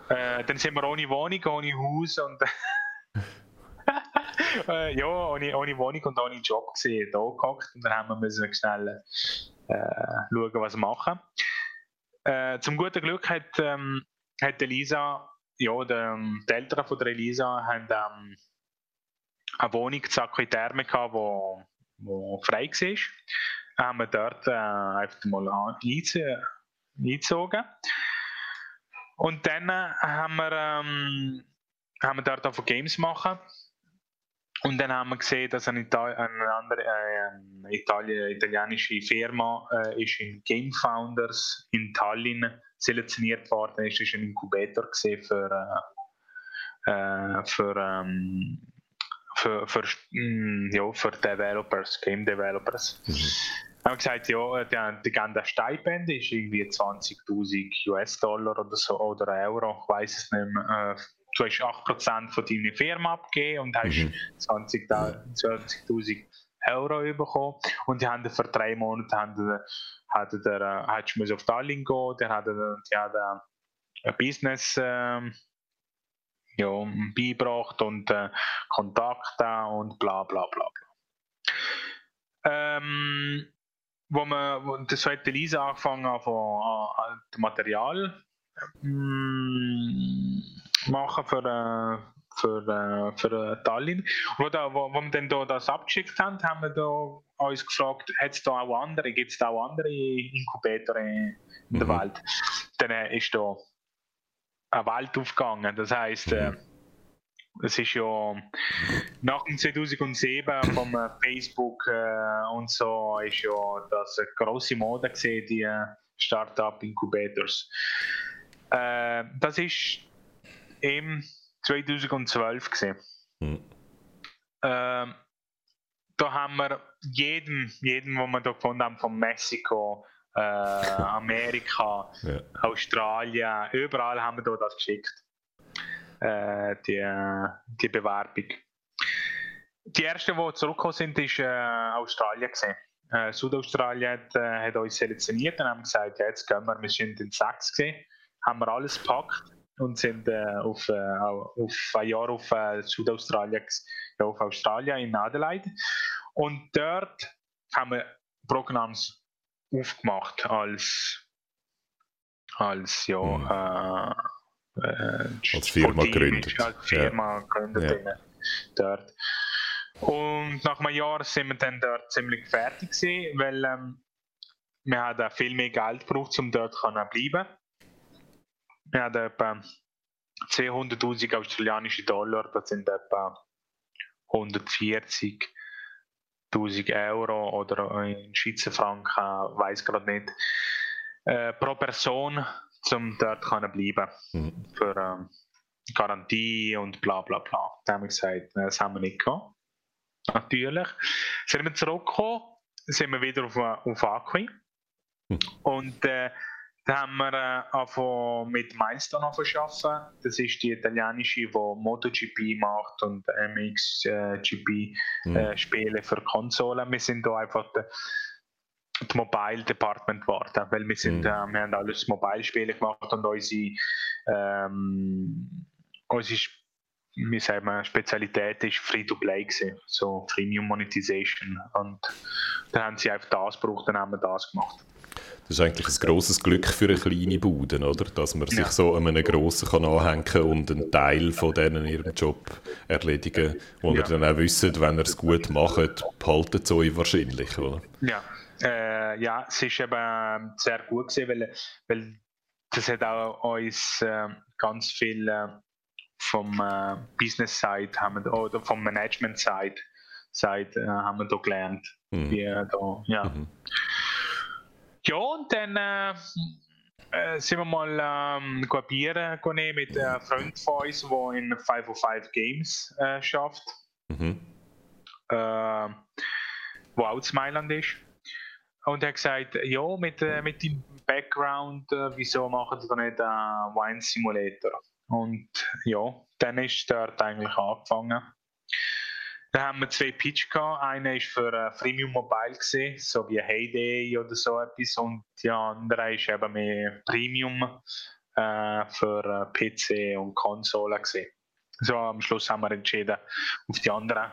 C: Äh, dann sind wir ohne Wohnung, ohne Haus und *laughs* äh, ja, ohne, ohne Wohnung und ohne Job gesehen, da gehockt und dann haben wir müssen schnell äh, schauen, was wir machen. Äh, zum guten Glück hat, ähm, hat Elisa ja, der, ähm, die Eltern von der Elisa haben ähm, eine Wohnung in Aquiterme gehabt, wo, frei war. Haben wir dort äh, einfach mal eingezogen. Und dann äh, haben wir, ähm, haben wir dort auch Games machen. Und dann haben wir gesehen, dass eine, Itali eine andere äh, Itali italienische Firma äh, ist in Game Founders in Tallinn selektioniert worden ist, ist ein Inkubator für, äh, äh, für, ähm, für, für, mh, mm, ja, für Developers, Game Developers. Mhm. Haben gesagt, ja, die, die das Stipend, ist irgendwie 20.000 US-Dollar oder so, oder Euro, ich weiß es nicht mehr. Äh, du hast 8% von deiner Firma abgegeben und hast mhm. 20.000 20 Euro bekommen. Und die haben für drei Monate haben hat der, äh, hat muss auf Tallinn gehen, der hat, die hat ein Business ähm, ja, beigebracht und äh, Kontakte und bla bla bla bla. Ähm, wo man, das hat Lisa angefangen von äh, Material ähm, machen für, äh, für, äh, für äh, Tallinn. Und wo, da, wo, wo wir dann da das abgeschickt haben, haben wir da uns gefragt, hat es da auch andere, gibt es da auch andere Inkubatoren in mhm. der Welt? Dann äh, ist da eine Welt aufgegangen. Das heisst, äh, es ist ja nach dem 2007 vom Facebook und so ist ja das eine grosse Mode gesehen, die Startup Incubators. Das ist im 2012 gesehen. Mhm. Ähm, da haben wir jeden, jeden, wo wir da gefunden haben, von Mexiko, äh, *laughs* Amerika, ja. Australien, überall haben wir da das geschickt. Äh, die, die Bewerbung. Die ersten, die zurückgekommen sind, ist äh, Australien gesehen. Äh, Südaustralien hat, äh, hat, uns selektioniert und haben gesagt, ja, jetzt gehen wir, wir sind in Sachs gesehen, haben wir alles gepackt und sind äh, auf, äh, auf ein Jahr auf äh, Südaustralien, ja, auf Australien in Adelaide. Und dort haben wir Programms aufgemacht als, als ja,
B: mhm. äh, als Firma gegründet.
C: Als Firma gegründet ja. dort. Und nach einem Jahr sind wir dann dort ziemlich fertig gewesen, weil ähm, wir haben viel mehr Geld gebraucht, um dort zu bleiben. Wir haben etwa 200.000 australianische Dollar, das sind etwa 140 1000 Euro oder in Schweizer Franken, weiß gerade nicht, äh, pro Person, um dort können bleiben mhm. für ähm, Garantie und bla bla bla. Da haben wir gesagt, das haben wir nicht gehabt. Natürlich. Sind wir zurückgekommen, sind wir wieder auf, auf Aqui. Mhm. Und äh, da haben wir äh, mit Milestone arbeiten. Das ist die italienische, die MotoGP macht und MXGP äh, mhm. äh, Spiele für Konsolen. Wir sind da einfach der, die Mobile Department geworden, weil wir sind, mhm. äh, wir haben alles Mobile-Spiele gemacht und unsere, ähm, unsere wie sagen wir, Spezialität ist Free-to-Play gewesen, so Freemium Monetization und dann haben sie einfach das gebraucht, dann haben wir das gemacht.
B: Das ist eigentlich ein grosses Glück für eine kleine Bude, oder? Dass man sich ja. so an einen grossen kann anhängen und einen Teil von denen in ihrem Job erledigen, wo ja. ihr dann auch wisst, wenn ihr es gut macht, behalten sie euch wahrscheinlich, oder?
C: Ja, Äh, ja, es ist eben sehr gut gewesen, weil, weil das hat auch uns äh, ganz viel äh, vom äh, Business Side haben wir, oder vom Management Side, Side äh, haben wir da gelernt.
B: Mhm.
C: Wie, äh, da, ja.
B: Mhm.
C: Ja, und dann äh, äh, sind wir mal ähm, Bier go nehmen mit einem Freund von uns, der in 505 Games äh, schafft,
B: Mhm.
C: äh, wo auch in Mailand ist. Und er hat gesagt, ja, mit, äh, mit deinem Background, äh, wieso machen Sie da nicht einen Wine Simulator? Und ja, dann ist dort eigentlich angefangen. Dann haben wir zwei Pitch gehabt. Einer ist für äh, Freemium Mobile gesehen, so wie Heyday oder so etwas. Und die andere ist eben mehr Premium äh, für äh, PC und Konsole gesehen. So am Schluss haben wir entschieden auf die anderen.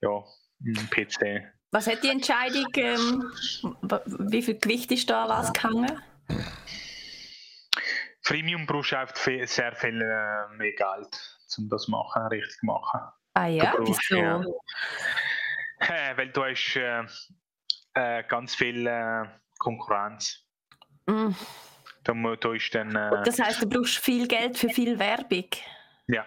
C: Ja, PC.
D: Was hat die Entscheidung, ähm, wie viel Gewicht ist da was gehangen?
C: Freemium brauchst du einfach viel, sehr viel äh, mehr Geld, um das machen, richtig machen.
D: Ah ja,
C: Du
D: wieso?
C: ja. Äh, weil du hast äh, äh, ganz viel äh, Konkurrenz.
D: Mm,
C: Da, mu- da ist dann äh,
D: Das heißt, du brauchst viel Geld für viel Werbung.
C: ja,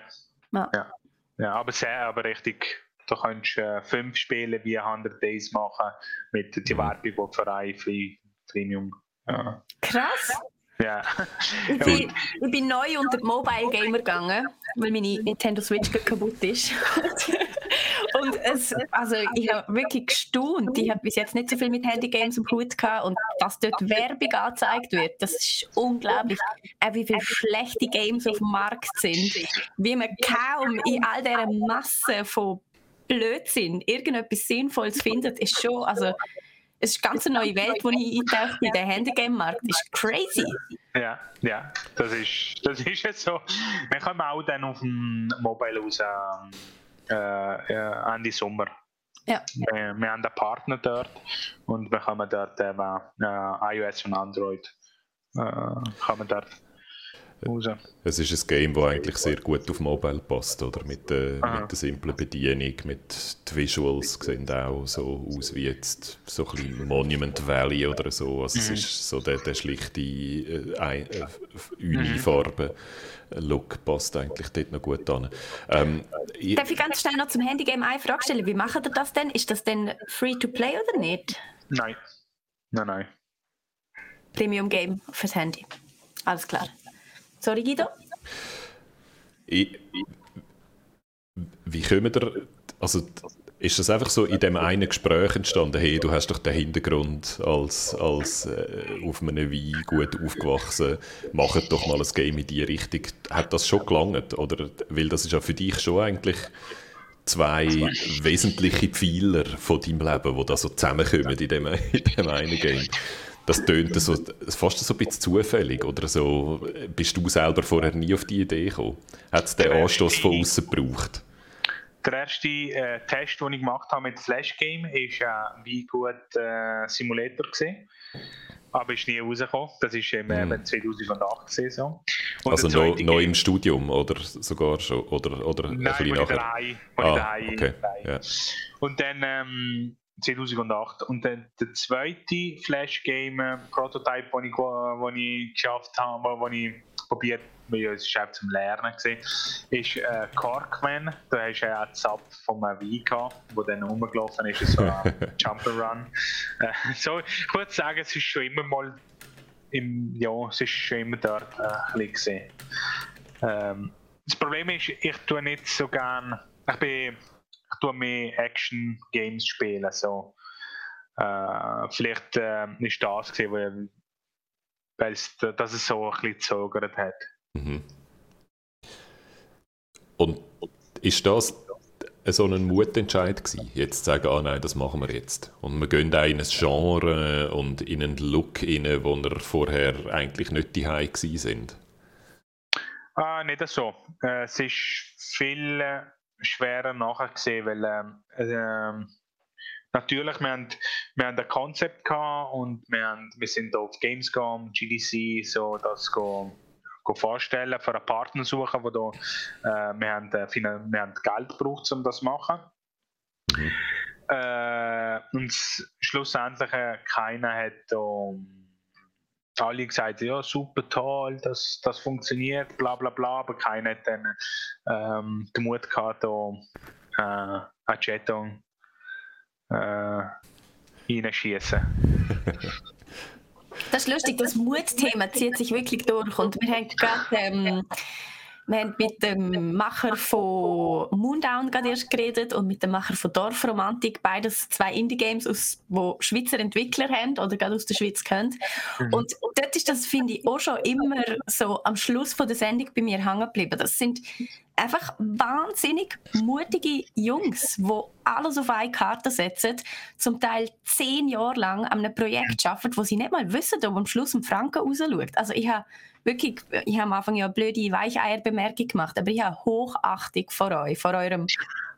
D: Ja.
C: ja, ja, aber sehr, aber richtig. Du kannst äh, fünf Spiele wie 100 Days machen mit der
B: Mhm.
C: Werbung, die für ein Free, Premium. Ja.
D: Krass.
C: Ja.
D: Ich bin, ich bin neu unter die Mobile Gamer gegangen, weil meine Nintendo Switch kaputt ist. *laughs* und es, also ich habe wirklich gestaunt. Ich habe bis jetzt nicht so viel mit Handygames am Hut gehabt und dass dort Werbung angezeigt wird, das ist unglaublich. Auch wie viele schlechte Games auf dem Markt sind. Wie man kaum in all dieser Masse von Blödsinn irgendetwas Sinnvolles findet, ist schon, also es ist eine ganz neue Welt, wo ich eintauche bin. Der Handygame-Markt ist crazy.
C: Ja, ja, das ist, das ist jetzt so. Wir kommen auch dann auf dem Mobile raus ähm, äh, äh, Ende Sommer.
D: Ja.
C: Wir, wir haben einen Partner dort und wir kommen dort eben äh, iOS und Android äh, kommen dort raus.
B: Es ist ein Game, das eigentlich sehr gut auf Mobile passt, oder? Mit, der
C: Aha.
B: mit der simplen Bedienung, mit den Visuals sehen auch so aus wie jetzt so ein bisschen Monument Valley oder so. Also es ist so der, der schlichte äh, ein- äh, Unifarben-Look passt eigentlich dort noch gut an. Ähm, ich,
D: Darf ich ganz schnell noch zum Handygame eine Frage stellen? Wie macht ihr das denn? Ist das denn free to play oder nicht?
C: Nein, nein, nein.
D: Premium Game fürs Handy. Alles klar. Sorry, Guido.
B: wie kommen ihr, also ist das einfach so in dem einen Gespräch entstanden, hey, du hast doch den Hintergrund als, als äh, auf einem Wein gut aufgewachsen, mach doch mal ein Game in die Richtung. Hat das schon gelangt? Oder, weil das ist ja für dich schon eigentlich zwei wesentliche Pfeiler von deinem Leben, die da so zusammenkommen in dem, *laughs* in dem einen Game. Das tönt so, fast so ein bisschen zufällig, oder so, bist du selber vorher nie auf die Idee gekommen? Hat es den Anstoß von außen gebraucht?
C: Der erste äh, Test, den ich gemacht habe mit Flash Game, ist ein wie gut äh, Simulator gesehen. Aber ist nie rausgekommen. Das ist im eben 2008 gesehen so. Und
B: Also noch, noch im Studium oder sogar schon? Oder, oder ein
C: Nein,
B: bisschen
C: wo ich
B: nachher?
C: wo
B: Ah, okay, ja.
C: Und dann ähm, 2008. Und dann der zweite Flash Game äh, Prototype, den ich, wo ich geschafft habe, wo, wo ich probiert weil ja, es ist auch zum Lernen gesehen, ist äh, Corkman. Da hast du ja auch Zap von einem Wein gehabt, wo dann rumgelaufen ist, so ein *laughs* Jumperrun. Äh, so, ich würde sagen, es ist schon immer mal im, ja, es ist schon immer dort äh, ein bisschen gesehen. Ähm, das Problem ist, ich tue nicht so gern, ich bin, ich tue mehr Action-Games spielen, so. Äh, vielleicht äh, ist das gesehen, weil, weil es, dass es so ein bisschen gezögert hat.
B: Mhm. Und ist das so ein Mutentscheid gewesen, jetzt zu sagen, ah nein, das machen wir jetzt. Und wir gehen auch in ein Genre und in einen Look rein, wo wir vorher eigentlich nicht die gewesen sind.
C: Ah, nicht so. Äh, es ist viel äh, schwerer nachher gesehen, weil ähm, natürlich, wir haben, wir haben ein Konzept gehabt und wir, haben, wir sind auf Gamescom, GDC, so das go, go vorstellen, für einen Partner suchen, wo da, äh, wir, haben, äh, wir haben Geld gebraucht, um das zu machen.
B: Mhm.
C: Äh, und schlussendlich äh, keiner hat um, alle gesagt, ja super toll, das, das funktioniert, bla bla bla, aber keiner hat dann ähm, den Mut gehabt, da äh, eine Jeton äh, reinschießen.
D: Das ist lustig, das Mutthema zieht sich wirklich durch. Und wir haben gerade ähm, wir haben mit dem Macher von Moondown gerade erst geredet und mit dem Macher von Dorfromantik, beides zwei Indie-Games, die Schweizer Entwickler haben oder gerade aus der Schweiz können. Mhm. Und dort ist das, finde ich, auch schon immer so am Schluss von der Sendung bei mir hängen geblieben. Das sind einfach wahnsinnig mutige Jungs, die alles auf eine Karte setzen, zum Teil zehn Jahre lang an einem Projekt arbeiten, wo sie nicht mal wissen, ob am Schluss ein Franken rausschaut. Also ich habe wirklich, ich habe am Anfang ja eine blöde Weicheierbemerkung gemacht, aber ich habe Hochachtung vor euch, vor eurem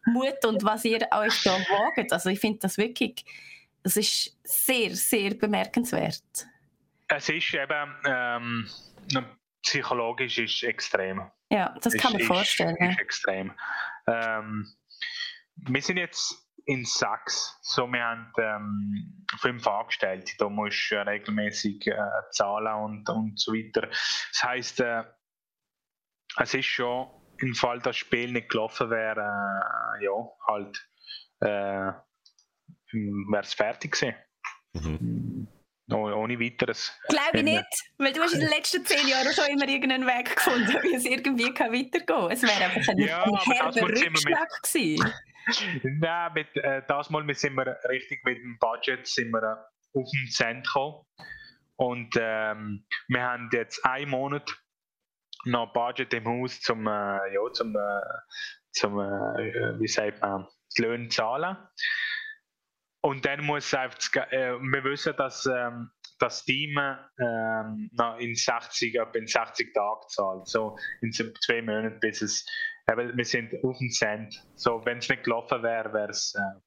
D: Mut und was ihr euch da wagt. Also ich finde das wirklich, das ist sehr, sehr bemerkenswert.
C: Es ist eben, ähm, psychologisch ist extrem.
D: Ja, das kann man vorstellen.
C: Ist, ist extrem. Ähm, wir sind jetzt in Sachs. So, wir haben ähm, fünf Angestellte, da musst du äh, regelmäßig äh, zahlen und, und so weiter. Das heisst, äh, es ist schon, im Fall das Spiel nicht gelaufen wäre, äh, ja, halt, äh, wäre es fertig gewesen. Mhm. Oh, ohne weiteres.
D: Glaube ich nicht, weil du hast in den letzten zehn Jahren schon immer irgendeinen Weg gefunden, wie es irgendwie kann weitergehen kann. Es wäre einfach ein, ja, ein herber Rückschlag gewesen. *laughs*
C: Nein, mit, äh, das Mal sind wir richtig mit dem Budget sind wir, äh, auf den Cent gekommen. Und ähm, wir haben jetzt einen Monat noch Budget im Haus zum, äh, ja, zum, äh, zum äh, wie sagt man, die Löhne zahlen. Und dann muss einfach, äh, wir wissen, dass ähm, das Team ähm, in 60, in 60 Tagen zahlt. So in zwei Monaten, bis es, äh, wir sind auf dem Cent. So, wenn es nicht gelaufen wäre, wäre es äh,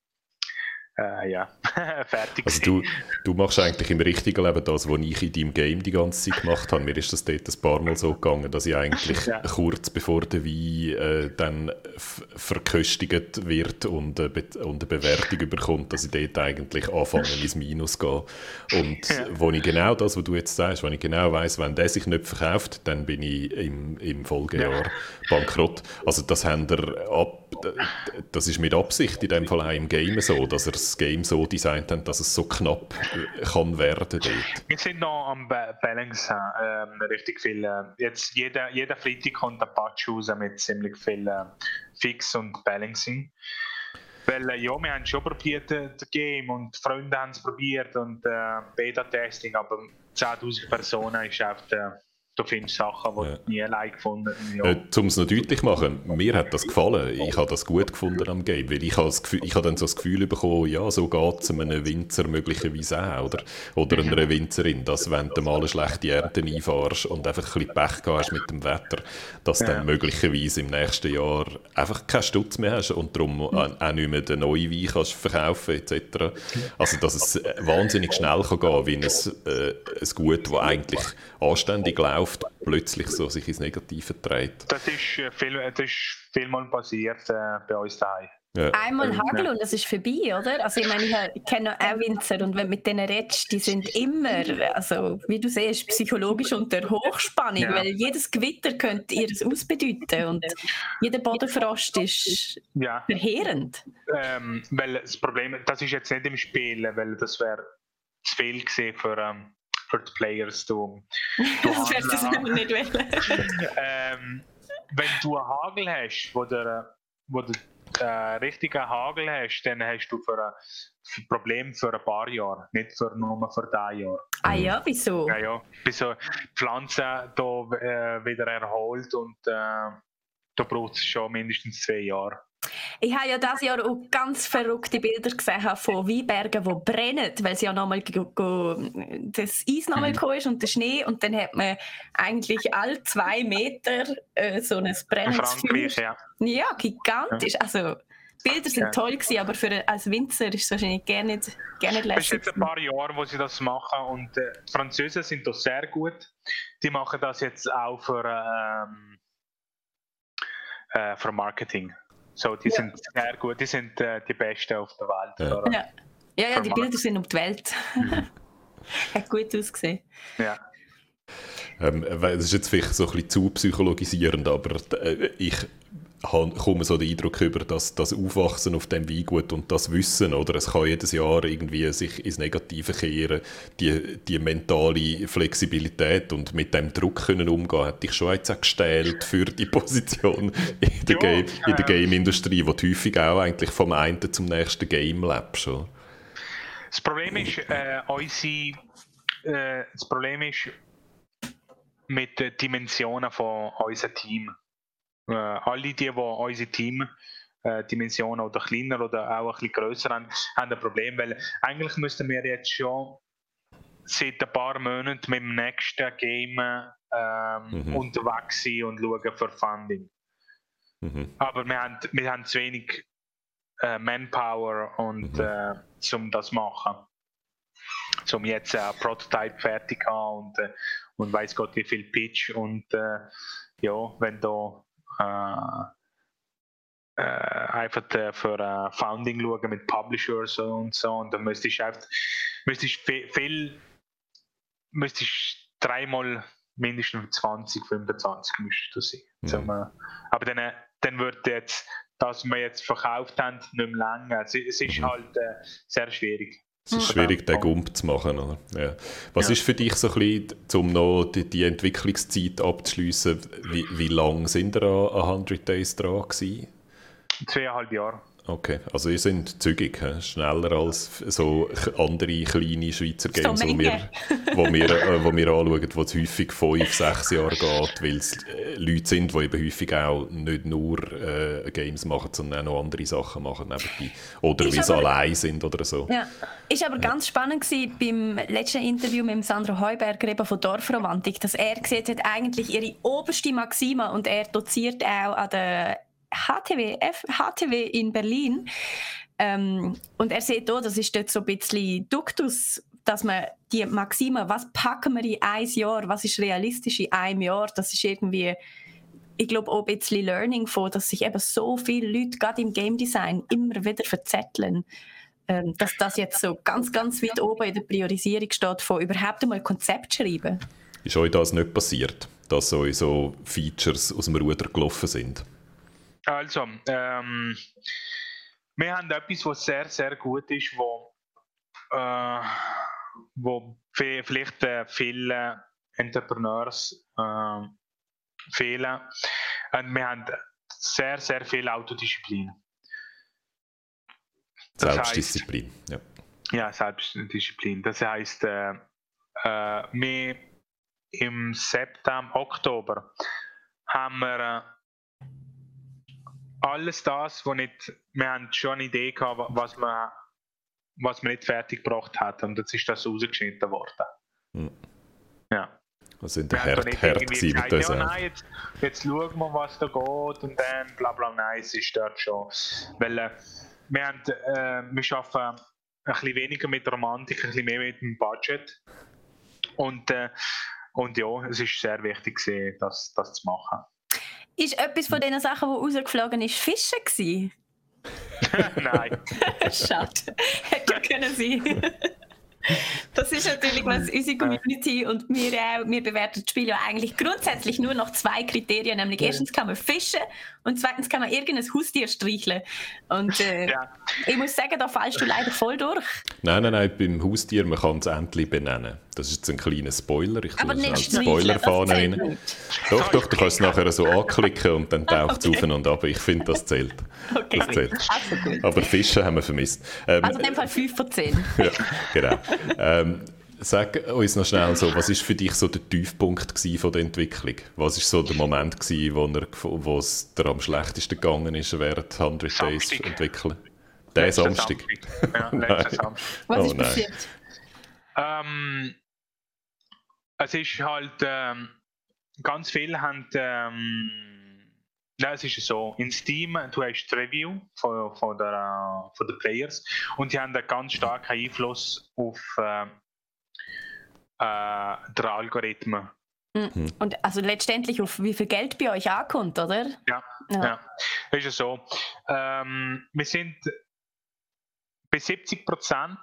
C: äh, ja, *laughs* fertig.
B: Also du, du machst eigentlich im richtigen Leben das, was ich in deinem Game die ganze Zeit gemacht habe. Mir ist das dort ein paar Mal so gegangen, dass ich eigentlich ja. kurz bevor der Wein äh, dann verköstigt wird und, äh, und eine Bewertung bekommt, dass ich dort eigentlich anfange ins *laughs* Minus gehe. Und ja. wo ich genau das, was du jetzt sagst, wenn ich genau weiss, wenn der sich nicht verkauft, dann bin ich im, im Folgejahr ja. bankrott. Also das haben wir ab das ist mit Absicht in dem Fall auch im Game so, dass er das Game so designt hat, dass es so knapp äh, kann werden dort.
C: Wir sind noch am Balance ähm, richtig viel. Äh, jetzt jeder, jeder Freitag kommt ein Patch raus mit ziemlich viel äh, Fix und Balancing. Weil äh, ja, wir haben schon probiert äh, das Game und Freunde haben es probiert und äh, Beta-Testing, aber 10.000 Personen ist der du findest Sachen, die ja. du nie allein gefunden hast. Ja. Äh,
B: um es noch deutlich zu machen, mir hat das gefallen. Ich habe das gut gefunden am Game, weil ich habe, Gefühl, ich habe dann so das Gefühl bekommen, ja, so geht es einem Winzer möglicherweise auch, oder, oder einer Winzerin, dass wenn du mal eine schlechte Ernte einfahrst und einfach ein bisschen Pech hast mit dem Wetter, dass ja. dann möglicherweise im nächsten Jahr einfach keinen Stutz mehr hast und darum auch nicht mehr den neuen Wein kannst verkaufen etc. Also, dass es wahnsinnig schnell kann gehen wie ein, äh, ein Gut, das eigentlich anständig läuft läuft, plötzlich so sich ins Negative dreht.
C: Das ist, äh, viel, das ist vielmal passiert äh, bei uns daheim.
D: Ja. Einmal Hagel und das ist vorbei, oder? Also ich meine, ich kenne auch Winzer und wenn mit denen redest, die sind immer, also wie du siehst, psychologisch unter Hochspannung, ja. weil jedes Gewitter könnte ihres ausbedeuten und jeder Bodenfrost ist ja. verheerend.
C: Ähm, weil das Problem, das ist jetzt nicht im Spiel, weil das wäre zu viel gesehen für, ähm, für die Players. Du,
D: du das wirst du *laughs* nicht wollen.
C: ähm, wenn du einen Hagel hast, wo du, wo du äh, richtigen Hagel hast, dann hast du für ein Problem für ein paar Jahre, nicht für nur für drei Jahre.
D: Ah ja, wieso?
C: Ja, ja. Bis so die Pflanze da äh, wieder erholt und äh, da braucht es schon mindestens zwei Jahre.
D: Ich habe ja dieses Jahr auch ganz verrückte Bilder gesehen von Weinbergen, die brennen, weil sie ja nochmal das Eis nochmal mhm. ist und der Schnee und dann hat man eigentlich alle zwei Meter äh, so ein brennendes
C: Feuer. Ja.
D: ja, gigantisch. Also Bilder sind ja. toll gewesen, aber für als Winzer ist es wahrscheinlich gar nicht, gar nicht lässig.
C: Es ist jetzt ein paar Jahre, wo sie das machen und äh, die Franzosen sind da sehr gut. Die machen das jetzt auch für, ähm, äh, für Marketing. So, die ja. sind sehr gut, die sind äh, die Besten auf der Welt.
D: Ja, ja, ja, die Bilder sind um die Welt. Mhm. *laughs* Hat gut ausgesehen.
C: Ja.
B: Ähm, das ist jetzt vielleicht so ein bisschen zu psychologisierend, aber äh, ich komme so den Eindruck über, dass das Aufwachsen auf dem Weingut und das Wissen, oder es kann jedes Jahr irgendwie sich ins Negative kehren, die, die mentale Flexibilität und mit dem Druck können umgehen, hätte ich schon jetzt auch gestellt für die Position in der, Game, in der Game-Industrie, wo du häufig auch eigentlich vom einen zum nächsten Game lebst. Oder?
C: Das Problem ist, äh, unsere, äh, das Problem ist mit den Dimensionen von unserem Team. Äh, alle die, die unser Team äh, Dimensionen oder kleiner oder auch ein bisschen grösser haben, haben ein Problem, weil eigentlich müssten wir jetzt schon seit ein paar Monaten mit dem nächsten Game ähm, mhm. unterwegs sein und schauen für Funding. Mhm. Aber wir haben, wir haben zu wenig äh, Manpower und mhm. äh, zum das machen. Zum jetzt ein äh, Prototype fertig haben und, und weiß Gott wie viel Pitch und ja, wenn da äh, äh, einfach für Founding schauen mit Publishers und so und dann müsste ich einfach müsste ich viel, müsste ich dreimal mindestens 20, 25 müsste das sein. Mhm. aber dann, dann wird jetzt das wir jetzt verkauft haben, nicht mehr länger. Es, es ist mhm. halt äh, sehr schwierig.
B: Es ist schwierig, den Gump zu machen. Oder? Ja. Was ja. ist für dich so ein bisschen, um noch die, die Entwicklungszeit abzuschließen, wie, wie lange sind ihr an 100 Days dran gewesen?
C: Zweieinhalb Jahre.
B: Okay, also ihr seid zügig, he? schneller als so andere kleine Schweizer Games, so wo, wir, wo, wir, äh, wo wir anschauen, wo es häufig fünf, sechs Jahre geht, weil es äh, Leute sind, die eben häufig auch nicht nur äh, Games machen, sondern auch noch andere Sachen machen nebenbei. Oder wie sie allein sind oder so.
D: Ja. Ist aber ja. ganz spannend gewesen, beim letzten Interview mit Sandro Heuberger eben von Dorfromantik, dass er gesehen hat, eigentlich ihre oberste Maxima und er doziert auch an der HTW, F, HTW in Berlin. Ähm, und er sieht auch, das ist dort so ein bisschen Duktus, dass man die Maxime, was packen wir in ein Jahr, was ist realistisch in einem Jahr, das ist irgendwie, ich glaube auch ein bisschen Learning von, dass sich eben so viele Leute gerade im Game Design immer wieder verzetteln, ähm, dass das jetzt so ganz, ganz weit oben in der Priorisierung steht, von überhaupt einmal ein Konzept schreiben.
B: Ist euch das nicht passiert, dass euch so Features aus dem Ruder gelaufen sind?
C: Also, ähm, wir haben etwas, was sehr, sehr gut ist, wo, äh, wo vielleicht äh, viele Entrepreneurs äh, fehlen. Und wir haben sehr, sehr viel Autodisziplin.
B: Das Selbstdisziplin,
C: heißt, ja. Ja, Selbstdisziplin. Das heißt, äh, äh, wir im September, Oktober haben wir alles das, wo nicht, wir haben schon eine Idee gehabt, was man, was man nicht fertig gebracht hat und jetzt ist das rausgeschnitten worden. Hm. Ja.
B: Also in der Herd, Herd
C: gesagt, ja, nein, jetzt, jetzt schauen wir, was da geht und dann bla bla, nein, es ist dort schon. Weil äh, wir, haben, äh, wir arbeiten ein bisschen weniger mit Romantik, ein bisschen mehr mit dem Budget und, äh, und ja, es ist sehr wichtig, das, das zu machen.
D: Ist etwas von den Sachen, die rausgeflogen ist, Fischen gewesen? *laughs*
C: Nein. *laughs*
D: Schade. Hätte ja können sein. Das ist natürlich was unsere Community und wir, auch, wir bewerten das Spiel ja eigentlich grundsätzlich nur nach zwei Kriterien, nämlich erstens kann man fischen und zweitens kann man irgendein Haustier streicheln. Und äh, ja. ich muss sagen, da fallst du leider voll durch.
B: Nein, nein, nein, beim Haustier, man kann es endlich benennen. Das ist jetzt ein kleiner Spoiler. Ich
D: Aber nicht
B: Spoilerfahne rein. Doch, doch, du kannst es nachher so anklicken und dann taucht es okay. auf und ab. Ich finde, das zählt. Okay. Das zählt. Also Aber Fischen haben wir vermisst.
D: Ähm, also in dem Fall 5 von 10. *laughs*
B: ja, genau. Ähm, sag uns noch schnell so, was ist für dich so der Tiefpunkt von der Entwicklung? Was ist so der Moment gewesen, wo, er, wo es dir am schlechtesten gegangen ist, während 100 Days entwickeln? Der Samstag. Samstag. Ja, *laughs*
D: Samstag. Was ist oh, passiert?
C: Ähm, es ist halt, ähm, ganz viele haben, ähm, ja, es ist so, in Steam, du hast die Review von, von, der, von den Players und die haben einen ganz starken Einfluss auf äh, äh, den Algorithmen.
D: Mhm. Und also letztendlich auf wie viel Geld bei euch ankommt, oder?
C: Ja, ja. ja. ist ja so. Ähm, wir sind bei 70 Prozent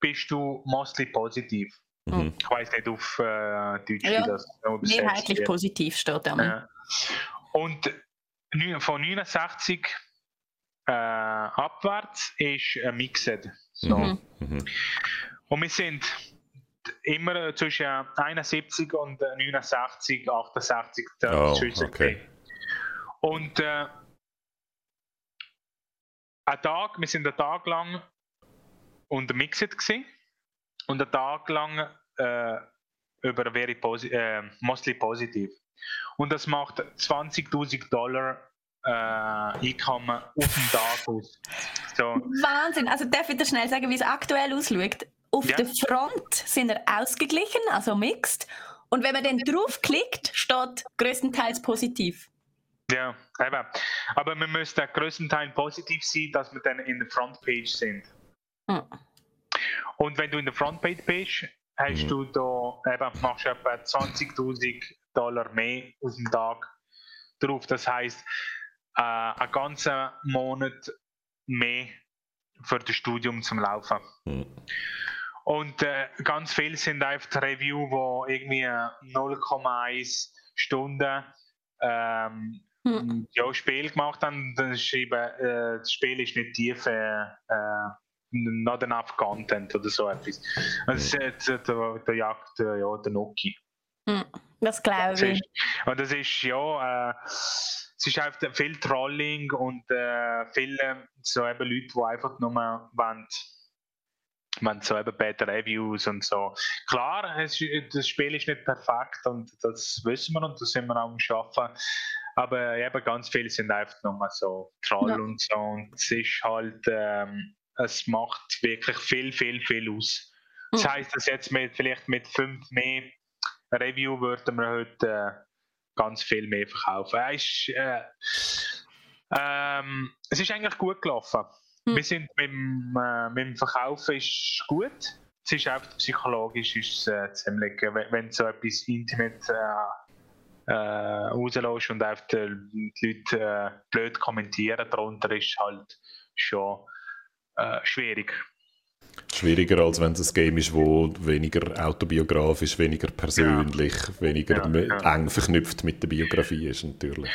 C: bist du mostly positiv. Mhm. Ich weiß nicht auf äh, Deutsch,
D: ja. wie das Mehrheitlich wird. positiv steht da. Ja.
C: Und von 69 äh, abwärts ist ein Mixed. So. Mhm. Mhm. Und wir sind immer zwischen 71 und 69, 68
B: oh, okay.
C: Und äh, ein Tag, wir sind einen Tag lang unter Mixed gewesen und einen Tag lang äh, über very posi äh, mostly positiv. Und das macht 20.000 Dollar äh, Einkommen auf dem Tag aus.
D: So. Wahnsinn! Also darf ich dir schnell sagen, wie es aktuell aussieht? Auf ja. der Front sind er ausgeglichen, also mixed. Und wenn man dann draufklickt, steht größtenteils positiv.
C: Ja, eben. Aber man müsste größtenteils positiv sein, dass wir dann in der Frontpage sind. Hm. Und wenn du in der Frontpage bist, hast mhm. du da eben, machst du etwa 20.000 Dollar mehr auf dem Tag drauf. Das heißt, äh, einen ganzen Monat mehr für das Studium zum Laufen. Mhm. Und äh, ganz viele sind einfach Review, wo irgendwie 0,1 Stunden ähm, hm. ja, Spiel gemacht haben. Dann schreiben, äh, das Spiel ist nicht tief, äh, äh not enough Content oder so etwas. Das ist äh, der, der Jagd, äh, ja, der Noki.
D: Hm. Das glaube ich.
C: Und das ist ja, äh, es ist einfach viel Trolling und äh, viele so eben Leute, die einfach nur wollen, man so eben Bad Reviews und so. Klar, es, das Spiel ist nicht perfekt und das wissen wir und das sind wir auch am Schaffen. Aber eben ganz viele sind einfach nur so Troll ja. und so. Und es ist halt, ähm, es macht wirklich viel, viel, viel aus. Das hm. heißt, dass jetzt mit, vielleicht mit fünf mehr Review würden wir heute äh, ganz viel mehr verkaufen. Ist, äh, ähm, es ist eigentlich gut gelaufen. Hm. Wir sind mit dem, äh, mit dem Verkaufen ist gut. Es ist einfach psychologisch ist, äh, ziemlich, äh, wenn, wenn so etwas intimate äh, äh, rauslässt und einfach die, Leute äh, blöd kommentieren darunter, ist halt schon äh, schwierig.
B: Schwieriger, als wenn es ein Game ist, wo weniger autobiografisch, weniger persönlich, ja. weniger ja, ja. eng verknüpft mit der Biografie ist natürlich.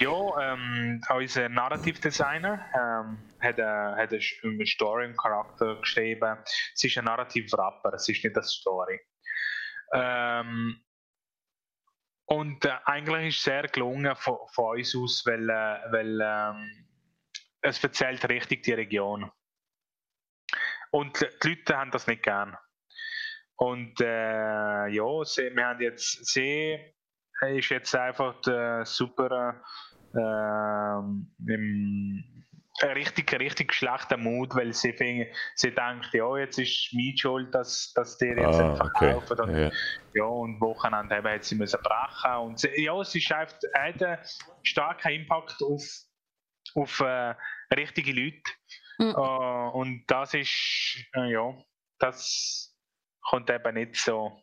C: Ja, ähm, unser Narrative Designer ähm, hat, eine, hat eine Story im Charakter geschrieben. Es ist ein Narrative Rapper, es ist nicht eine Story. Ähm, und äh, eigentlich ist es sehr gelungen von, von uns aus, weil, äh, weil ähm, es erzählt richtig die Region. Und die Leute haben das nicht gern. Und äh, ja, sie, wir haben jetzt, sie ist jetzt einfach äh, super äh, im richtig, richtig schlechter Mut, weil sie, fing, sie denkt, ja, jetzt ist meine Schuld, dass, dass die jetzt ah, verkaufen. Okay. Und, ja. ja, und Wochenende eben hat sie müssen brechen. Und sie, ja, sie schafft einen starken Impact auf, auf äh, richtige Leute. Mhm. Uh, und das ist, äh, ja, das kommt eben nicht so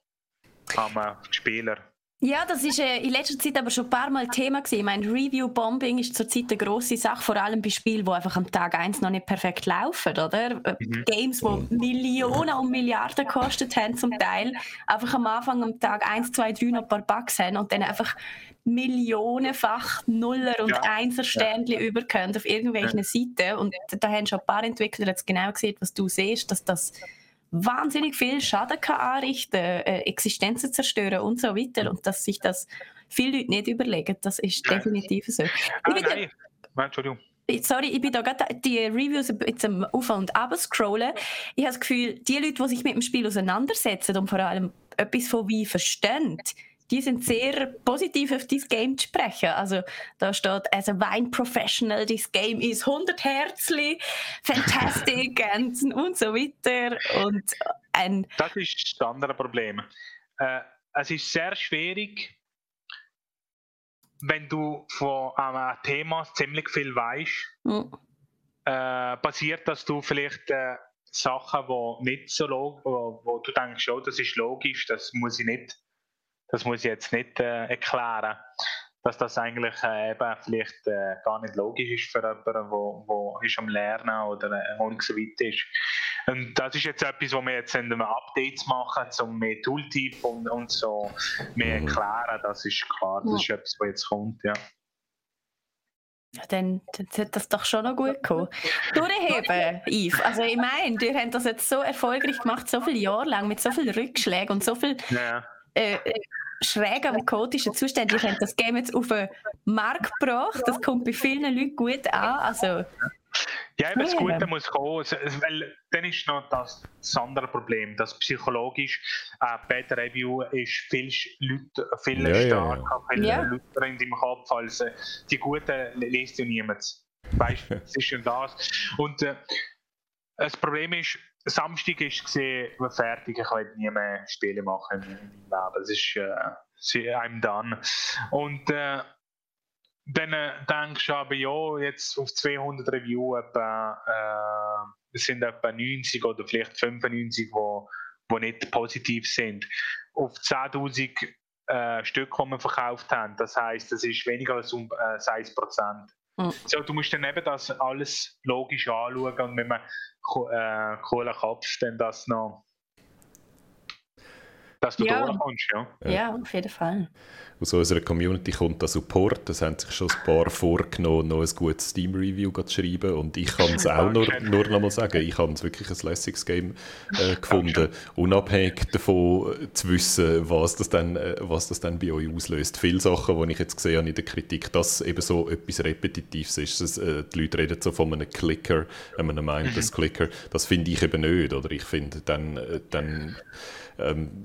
C: am Spieler.
D: Ja, das ist äh, in letzter Zeit aber schon ein paar Mal Thema gewesen. Ich meine, Review-Bombing ist zurzeit eine grosse Sache, vor allem bei Spielen, die einfach am Tag 1 noch nicht perfekt laufen, oder? Äh, mhm. Games, die mhm. Millionen und Milliarden gekostet haben zum Teil, einfach am Anfang am Tag 1, 2, 3 noch ein paar Bugs haben und dann einfach millionenfach Nuller- und ja. Einser-Sternchen ja. überkommen auf irgendwelchen ja. Seiten. Und da haben schon ein paar Entwickler jetzt genau gesehen, was du siehst, dass das wahnsinnig viel Schaden kann anrichten, äh, Existenzen zerstören und so weiter. Und dass sich das viele Leute nicht überlegen, das ist definitiv so.
C: Ah, nein. Ja, Entschuldigung.
D: Sorry, ich bin da gerade die Reviews jetzt am Auf- und Ab scrollen. Ich habe das Gefühl, die Leute, die sich mit dem Spiel auseinandersetzen und vor allem etwas von wie verstehen, die sind sehr positiv auf dieses Game zu sprechen. Also da steht, as a wine professional, this game is 100 Herzli, fantastic *laughs* und, und so weiter. Und ein
C: das ist das andere Problem. Äh, es ist sehr schwierig, wenn du von einem Thema ziemlich viel weißt, mhm. äh, passiert, dass du vielleicht äh, Sachen, wo nicht so log wo, wo du denkst, oh, das ist logisch, das muss ich nicht das muss ich jetzt nicht äh, erklären, dass das eigentlich äh, eben vielleicht äh, gar nicht logisch ist für jemanden, der wo, wo ist am Lernen oder äh, noch nicht so weit ist. Und das ist jetzt etwas, wo wir jetzt in den Updates machen, um mehr Tooltip und, und so mehr mhm. erklären, das ist klar, das ist etwas, was jetzt kommt, ja.
D: Ja, dann, dann sollte das doch schon noch gut kommen. Durchheben, Yves. Also ich meine, ihr habt das jetzt so erfolgreich gemacht, so viele Jahre lang, mit so vielen Rückschlägen und so viel ja. Äh, äh schrägen und chaotischen Zuständen. Ihr habt das Game jetzt auf den Markt gebracht, das kommt bei vielen Leuten gut an. Also,
C: ja, eben das Gute muss kommen, weil dann ist noch das, das andere Problem, dass psychologisch äh, Bad Review ist viel, Leute, viel ja, starker, ja, viel ja. lauter in deinem Kopf als äh, die Guten liest ja niemand. Weißt du, *laughs* das ist schon das. Und äh, das Problem ist, Samstag ist gesehen, fertig, ich will nie mehr Spiele machen in meinem Leben. Es ist, äh, I'm done. Und äh, dann äh, denkst du aber, ja, jetzt auf 200 Reviews etwa, äh, sind etwa 90 oder vielleicht 95, die wo, wo nicht positiv sind. Auf 10.000 äh, Stück, die wir verkauft haben, das heisst, das ist weniger als um äh, 6 Prozent. So, du musst dann eben das alles logisch anschauen und mit einem äh, coolen Kopf dann das noch dass du ja. durchkommst, ja.
D: Ja, auf jeden Fall.
B: Aus unserer Community kommt der Support. Es haben sich schon ein paar vorgenommen, noch ein gutes Steam-Review zu schreiben. Und ich kann es auch nur, nur noch mal sagen, ich habe es wirklich ein lässiges Game äh, gefunden. Unabhängig davon äh, zu wissen, was das, dann, äh, was das dann bei euch auslöst. Viele Sachen, die ich jetzt gesehen habe in der Kritik, dass eben so etwas Repetitives ist. Dass, äh, die Leute reden so von einem Clicker, wenn man meint, das Clicker. Das finde ich eben nicht. Oder ich finde dann, äh, dann ähm,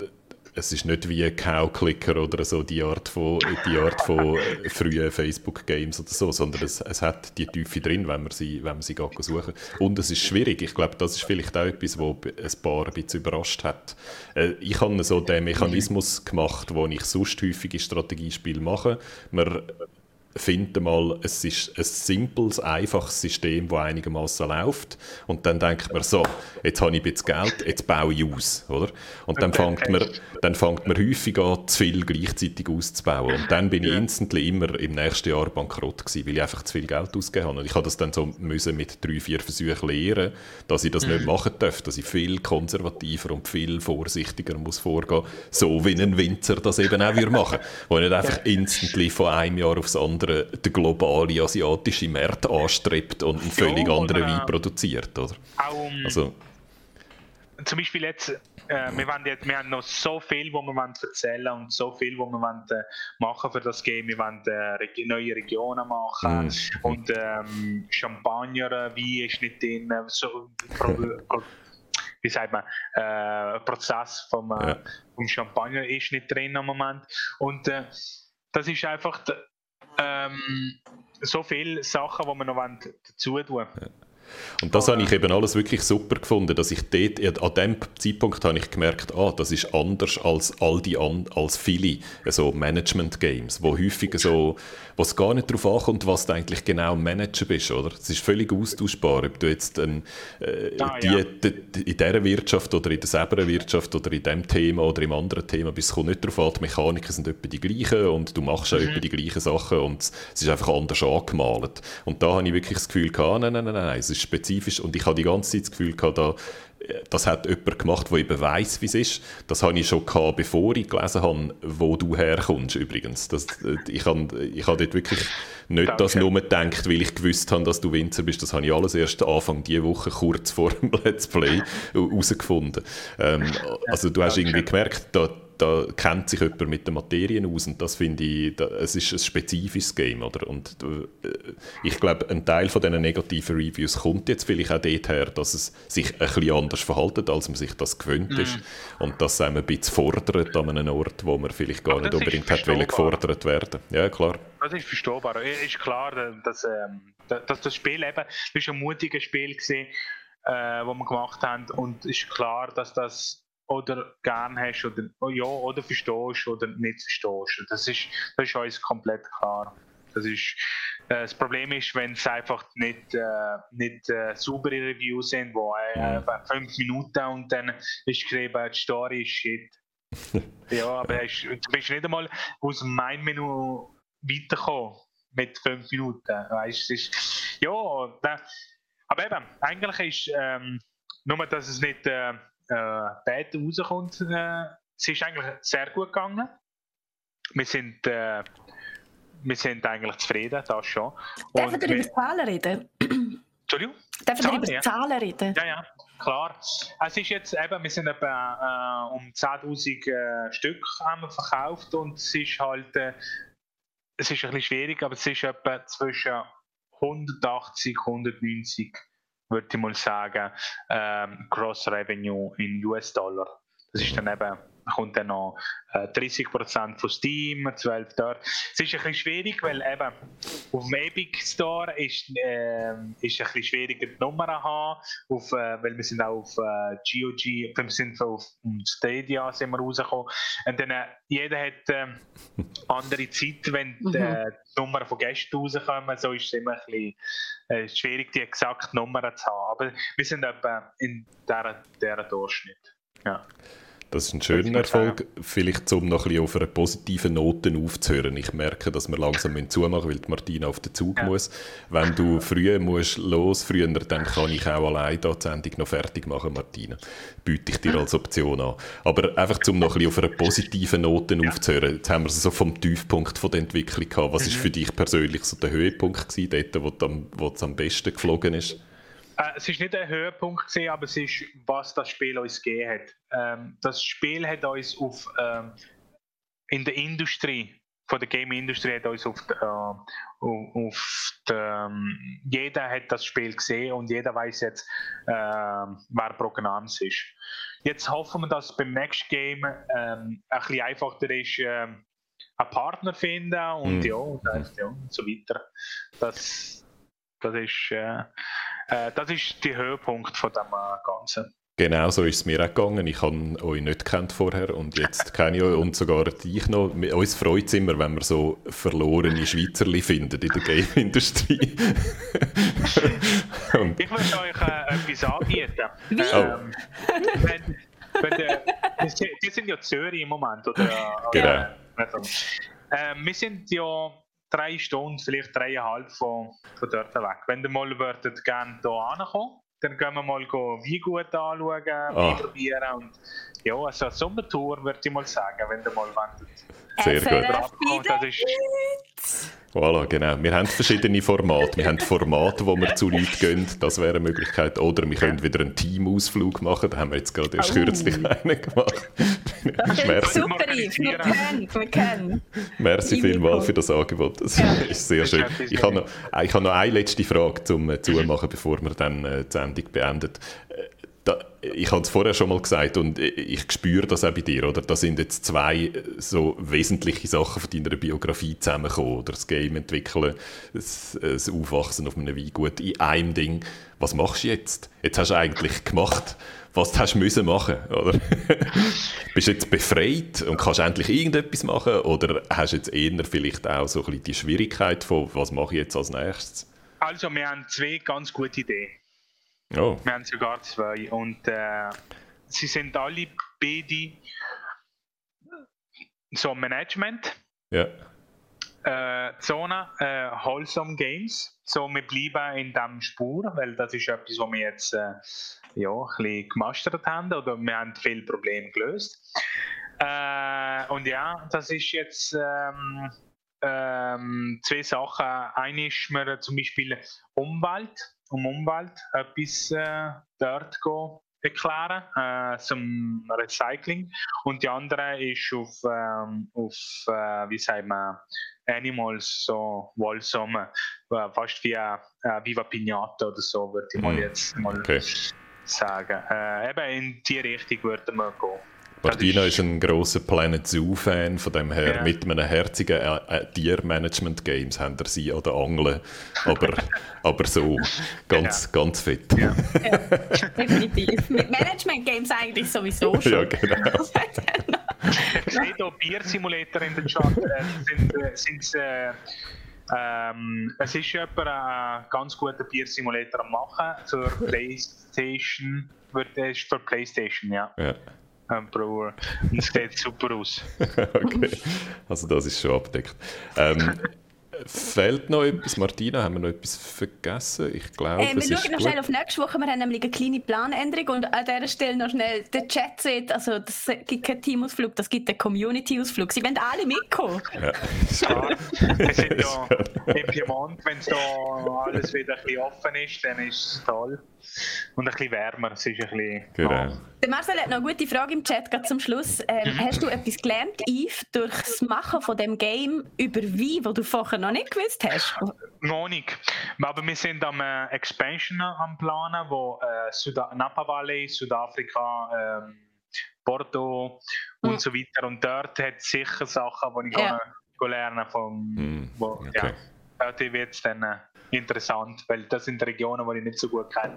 B: es ist nicht wie Cow-Clicker oder so die Art von, die Art von frühen Facebook-Games oder so, sondern es, es hat die Tiefe drin, wenn man sie, wenn man sie geht suchen Und es ist schwierig. Ich glaube, das ist vielleicht auch etwas, was ein paar ein bisschen überrascht hat. Äh, ich habe so den Mechanismus gemacht, wo ich sonst häufige Strategiespiele mache. Man finde mal, es ist ein simples, einfaches System, das einigermaßen läuft. Und dann denkt man so, jetzt habe ich ein bisschen Geld, jetzt baue ich aus. Oder? Und dann fängt, man, dann fängt man häufig an, zu viel gleichzeitig auszubauen. Und dann bin ich instantly immer im nächsten Jahr bankrott gewesen, weil ich einfach zu viel Geld ausgegeben habe. Und ich habe das dann so müssen mit drei, vier Versuchen lernen, dass ich das nicht mhm. machen darf, dass ich viel konservativer und viel vorsichtiger muss vorgehen, so wie ein Winzer das eben auch machen würde. Wo nicht einfach instantly von einem Jahr aufs andere andere den globalen asiatischen Markt anstrebt und einen völlig ja, anderen Wein produziert, oder?
C: Auch, also, zum Beispiel jetzt, äh, wir, jetzt, wir haben noch so viel, wo wir wollen erzählen und so viel, wo wir wollen, äh, machen für das Game. Wir wollen äh, neue Regionen machen mm. und ähm, Champagner, äh, Wein ist nicht drin, so, pro, *laughs* pro, wie sagt man, äh, Prozess vom, äh, ja. vom Champagner ist nicht drin im Moment und äh, das ist einfach ähm, so viele Sachen, die wir noch dazu tun wollen. Ja.
B: Und das oh, habe ich eben alles wirklich super gefunden, dass ich dort, an dem Zeitpunkt habe ich gemerkt, ah, das ist anders als all die als viele so Management-Games, wo häufig so, was gar nicht darauf ankommt, was du eigentlich genau Manager bist, oder? Es ist völlig austauschbar, ob du jetzt ein, äh, ah, die, ja. die, in dieser Wirtschaft oder in der selben Wirtschaft oder in dem Thema oder im anderen Thema bist, es kommt nicht darauf an, die Mechaniken sind etwa die gleichen und du machst auch mhm. etwa die gleichen Sachen und es ist einfach anders angemalt. Und da habe ich wirklich das Gefühl gehabt, nein, nein, nein, nein, es ist spezifisch und ich habe die ganze Zeit das Gefühl gehabt, da, das hat jemand gemacht, der eben weiss, wie es ist. Das habe ich schon gehabt, bevor ich gelesen habe, wo du herkommst übrigens. Das, ich habe ich habe dort wirklich nicht Danke. das nur gedacht, weil ich gewusst habe, dass du Winzer bist. Das habe ich alles erst Anfang dieser Woche, kurz vor dem Let's Play, herausgefunden. Ähm, also du hast irgendwie gemerkt, da, da kennt sich jemand mit den Materien aus und das finde ich, da, es ist ein spezifisches Game, oder? Und äh, ich glaube, ein Teil von diesen negativen Reviews kommt jetzt vielleicht auch daher, dass es sich ein bisschen anders verhaltet, als man sich das gewöhnt mm. ist und das einem ein bisschen fordert an einem Ort, wo man vielleicht gar nicht unbedingt hat gefordert werden. Ja, klar.
C: Das ist verstehbar. Es ist klar, dass, ähm, dass das Spiel eben, das ist ein mutiges Spiel gewesen, äh, das wir gemacht haben und es ist klar, dass das oder gern hast oder oh ja oder verstehst oder nicht verstehst. Das ist, das ist uns komplett klar. Das, ist, äh, das Problem ist, wenn es einfach nicht, äh, nicht äh, saubere Reviews sind, wo äh, fünf Minuten und dann ist geschrieben, die Story ist shit. *laughs* ja, aber ist, du bist nicht einmal aus dem Main-Menü weitergekommen mit 5 Minuten. Weißt, ist, ja, da, aber eben, eigentlich ist ähm, nur, dass es nicht äh, äh, bad rauskommt, äh, es ist eigentlich sehr gut gegangen. Wir sind, äh, wir sind eigentlich zufrieden, das schon.
D: Dürfen wir über Zahlen reden?
C: Entschuldigung?
D: Dürfen wir über ja. Zahlen reden?
C: Ja, ja, klar. Es ist jetzt eben, wir sind etwa äh, um 10.000 äh, Stück haben verkauft und es ist halt, äh, es ist ein bisschen schwierig, aber es ist etwa zwischen 180, 190, würde ich mal sagen, ähm, Cross Revenue in US-Dollar. Das ist dann eben kommt dann noch äh, 30% von Steam, 12 dort. Es ist ein bisschen schwierig, weil eben auf dem Epic Store ist, äh, ist ein bisschen schwieriger die Nummer zu haben, auf, äh, weil wir sind auch auf äh, GOG, wir sind auf Stadia sind wir rausgekommen. Und dann, äh, jeder hat äh, andere Zeit, wenn die, äh, mhm. die Nummern von Gästen rauskommen, so ist es immer ein bisschen äh, schwierig, die exakte Nummer zu haben. Aber wir sind etwa in dieser Durchschnitt. Ja.
B: Das ist ein schöner Erfolg. Vielleicht, um noch ein bisschen auf einer positiven Note aufzuhören. Ich merke, dass wir langsam zumachen müssen, weil Martina auf den Zug ja. muss. Wenn du früher musst los, früher, dann kann ich auch allein die Sendung noch fertig machen, Martina. Biete ich dir als Option an. Aber einfach, um noch ein bisschen auf einer positiven Note ja. aufzuhören. Jetzt haben wir es so vom Tiefpunkt von der Entwicklung gehabt. Was mhm. ist für dich persönlich so der Höhepunkt gewesen, dort, wo es am besten geflogen ist?
C: Äh, es ist nicht ein Höhepunkt gewesen, aber es ist, was das Spiel uns gegeben hat. Ähm, das Spiel hat uns auf, ähm, in der Industrie, von der Game-Industrie hat uns auf, äh, auf die, ähm, jeder hat das Spiel gesehen und jeder weiß jetzt, äh, wer Programm ist. Jetzt hoffen wir, dass beim nächsten Game ähm, ein bisschen einfacher ist, ähm, einen Partner finden und mm. ja, und, ja, und so weiter. Das, das ist äh, äh, das ist der Höhepunkt von dem äh, Ganzen.
B: Genau so ist es mir auch gegangen. Ich habe euch nicht kennt vorher und jetzt *laughs* kenne ich euch und sogar dich noch. Uns freut es immer, wenn wir so verlorene Schweizerli finden in der Game-Industrie. *laughs*
C: ich möchte euch äh, etwas anbieten. Wie? Ähm, wenn, wenn der, die sind ja Zürich im Moment, oder?
B: Genau.
C: Äh, wir sind ja drei Stunden, vielleicht dreieinhalb von, von dort weg. Wenn ihr mal würdet gerne hier ankommen, dann gehen wir mal wie gut anschauen, oh. probieren und ja, also eine Sommertour würde ich mal sagen, wenn ihr mal wollt.
B: Sehr gut. Das ist, Voilà, genau. Wir haben verschiedene Formate. Wir haben Formate, wo wir zu Leuten gehen. Das wäre eine Möglichkeit. Oder wir können wieder einen Teamausflug machen. Da haben wir jetzt gerade erst oh. kürzlich einen gemacht.
D: Das ist super. Wir kennen, wir.
B: Merci vielmals für das Angebot. Das ja. ist sehr schön. Ich habe noch, ich habe noch eine letzte Frage zum äh, Zumachen, bevor wir dann äh, die Sendung beenden ich habe es vorher schon mal gesagt und ich spüre das auch bei dir, oder? Da sind jetzt zwei so wesentliche Sachen von deiner Biografie zusammengekommen, oder? Das Game entwickeln, das, das Aufwachsen auf einem Weingut in einem Ding. Was machst du jetzt? Jetzt hast du eigentlich gemacht, was du hast müssen machen, oder? *laughs* Bist du jetzt befreit und kannst endlich irgendetwas machen, oder hast du jetzt eher vielleicht auch so ein bisschen die Schwierigkeit von, was mache ich jetzt als nächstes?
C: Also, wir haben zwei ganz gute Ideen.
B: Oh.
C: Wir haben sogar zwei. Und äh, sie sind alle beide so Management.
B: Ja.
C: Äh, Zone, äh, Wholesome Games. So, wir bleiben in diesem Spur, weil das ist etwas, was wir jetzt äh, ja, ein bisschen gemastert haben oder wir haben viele Probleme gelöst. Äh, und ja, das ist jetzt ähm, ähm, zwei Sachen. Eine ist mir zum Beispiel Umwelt um Umwelt etwas äh, dort gehen, erklären, äh, zum Recycling. Und die andere ist auf, ähm, auf äh, wie sagt man, Animals, so Wollsommer, äh, fast wie äh, Viva Pinata oder so, würde ich mal mhm. jetzt mal okay. sagen. Äh, eben in die Richtung würden wir gehen.
B: Martina ist, ist ein großer Planet Zoo-Fan, von dem her ja. mit einem herzigen äh, äh, Tier-Management-Games haben er sie an der Angel, aber, *laughs* aber so ganz, ja. ganz fit.
D: Ja. ja. *laughs* definitiv. Mit Management-Games eigentlich sowieso schon.
B: Ja, genau. *laughs*
C: ich sehe hier Bier-Simulator in den Chat. Äh, sind, sind, äh, ähm, es ist jemand einen ganz guten Bier-Simulator am machen zur Playstation. Wird, ist für Playstation, ja.
B: Ja.
C: Emperor. Und es sieht super aus. *laughs*
B: okay, also das ist schon abdeckt. Ähm, Fehlt noch etwas? Martina, haben wir noch etwas vergessen? Ich glaube,
D: äh, wir schauen noch schnell auf nächste Woche. Wir haben nämlich eine kleine Planänderung und an dieser Stelle noch schnell der Chat sieht, also das gibt keinen Teamausflug, das gibt einen Community-Ausflug. Sie wollen alle mitkommen. Ja,
C: ja *laughs* wir sind ja im Piemont, wenn es da alles wieder ein bisschen offen ist, dann ist es toll. Und ein bisschen wärmer, es ist ein bisschen...
B: Genau.
D: Der Marcel hat noch eine gute Frage im Chat, gerade zum Schluss. Ähm, mhm. hast du etwas gelernt, Yves, durch das Machen von dem Game über Wein, wo du vorher noch nicht gewusst hast?
C: Noch nicht. Aber wir sind am äh, Expansion am Planen, wo äh, Süda Napa Valley, Südafrika, ähm, Porto und mhm. so weiter. Und dort hat es sicher Sachen, die ich ja. lernen von, mhm. wo, okay. ja, dort wird es dann äh, interessant, weil das sind Regionen, die ich nicht so gut kenne.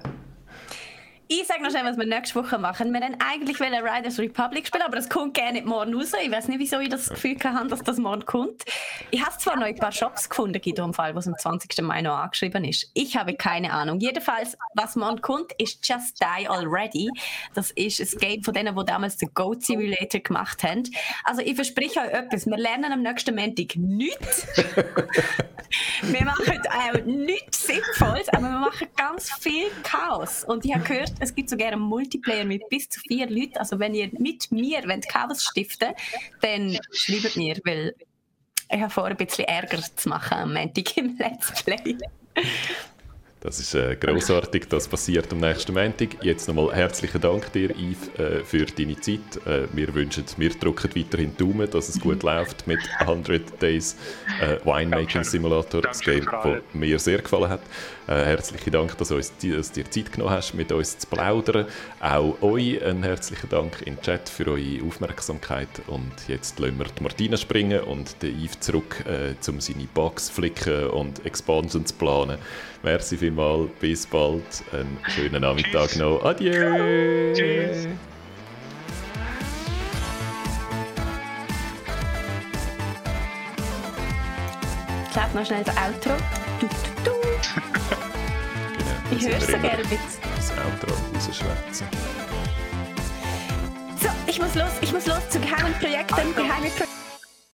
D: Ich sage noch schnell, was wir nächste Woche machen. Wir wollen eigentlich Riders Republic spielen, aber das kommt gerne nicht morgen raus. Ich weiß nicht, wieso ich das Gefühl habe, dass das morgen kommt. Ich habe zwar noch ein paar Shops gefunden, in dem Fall, was am 20. Mai noch angeschrieben ist. Ich habe keine Ahnung. Jedenfalls, was morgen kommt, ist Just Die Already. Das ist ein Game von denen, die damals den Goat Simulator gemacht haben. Also ich verspreche euch etwas. Wir lernen am nächsten Montag nichts. *laughs* wir machen auch nichts Sinnvolles, aber wir machen ganz viel Chaos. Und ich habe gehört, es gibt sogar einen Multiplayer mit bis zu vier Leuten. Also wenn ihr mit mir wollt Chaos stiften dann schreibt mir, weil ich habe vor, ein bisschen Ärger zu machen am Montag im Let's Play.
B: Das ist äh, großartig, das passiert am nächsten Montag. Jetzt nochmal herzlichen Dank dir, Yves, äh, für deine Zeit. Äh, wir wünschen, wir drücken weiterhin Daumen, dass es gut läuft mit 100 Days äh, Winemaking Simulator, das Game, das mir sehr gefallen hat. Äh, herzlichen Dank, dass, uns, dass du dir Zeit genommen hast, mit uns zu plaudern. Auch euch einen herzlichen Dank im Chat für eure Aufmerksamkeit. Und jetzt lassen wir die Martina springen und den Yves zurück, äh, um seine Bugs flicken und Expansions planen. Merci vielmals, bis bald, einen schönen Nachmittag Tschüss. noch. Adieu! Tschüss!
D: Ich glaube noch schnell das Outro. Du, du, du. *laughs* ich höre es so gerne mit.
B: Das Outro rausschwätzen.
D: So, ich muss los, ich muss los zu geheimen Projekten, geheime Projekte.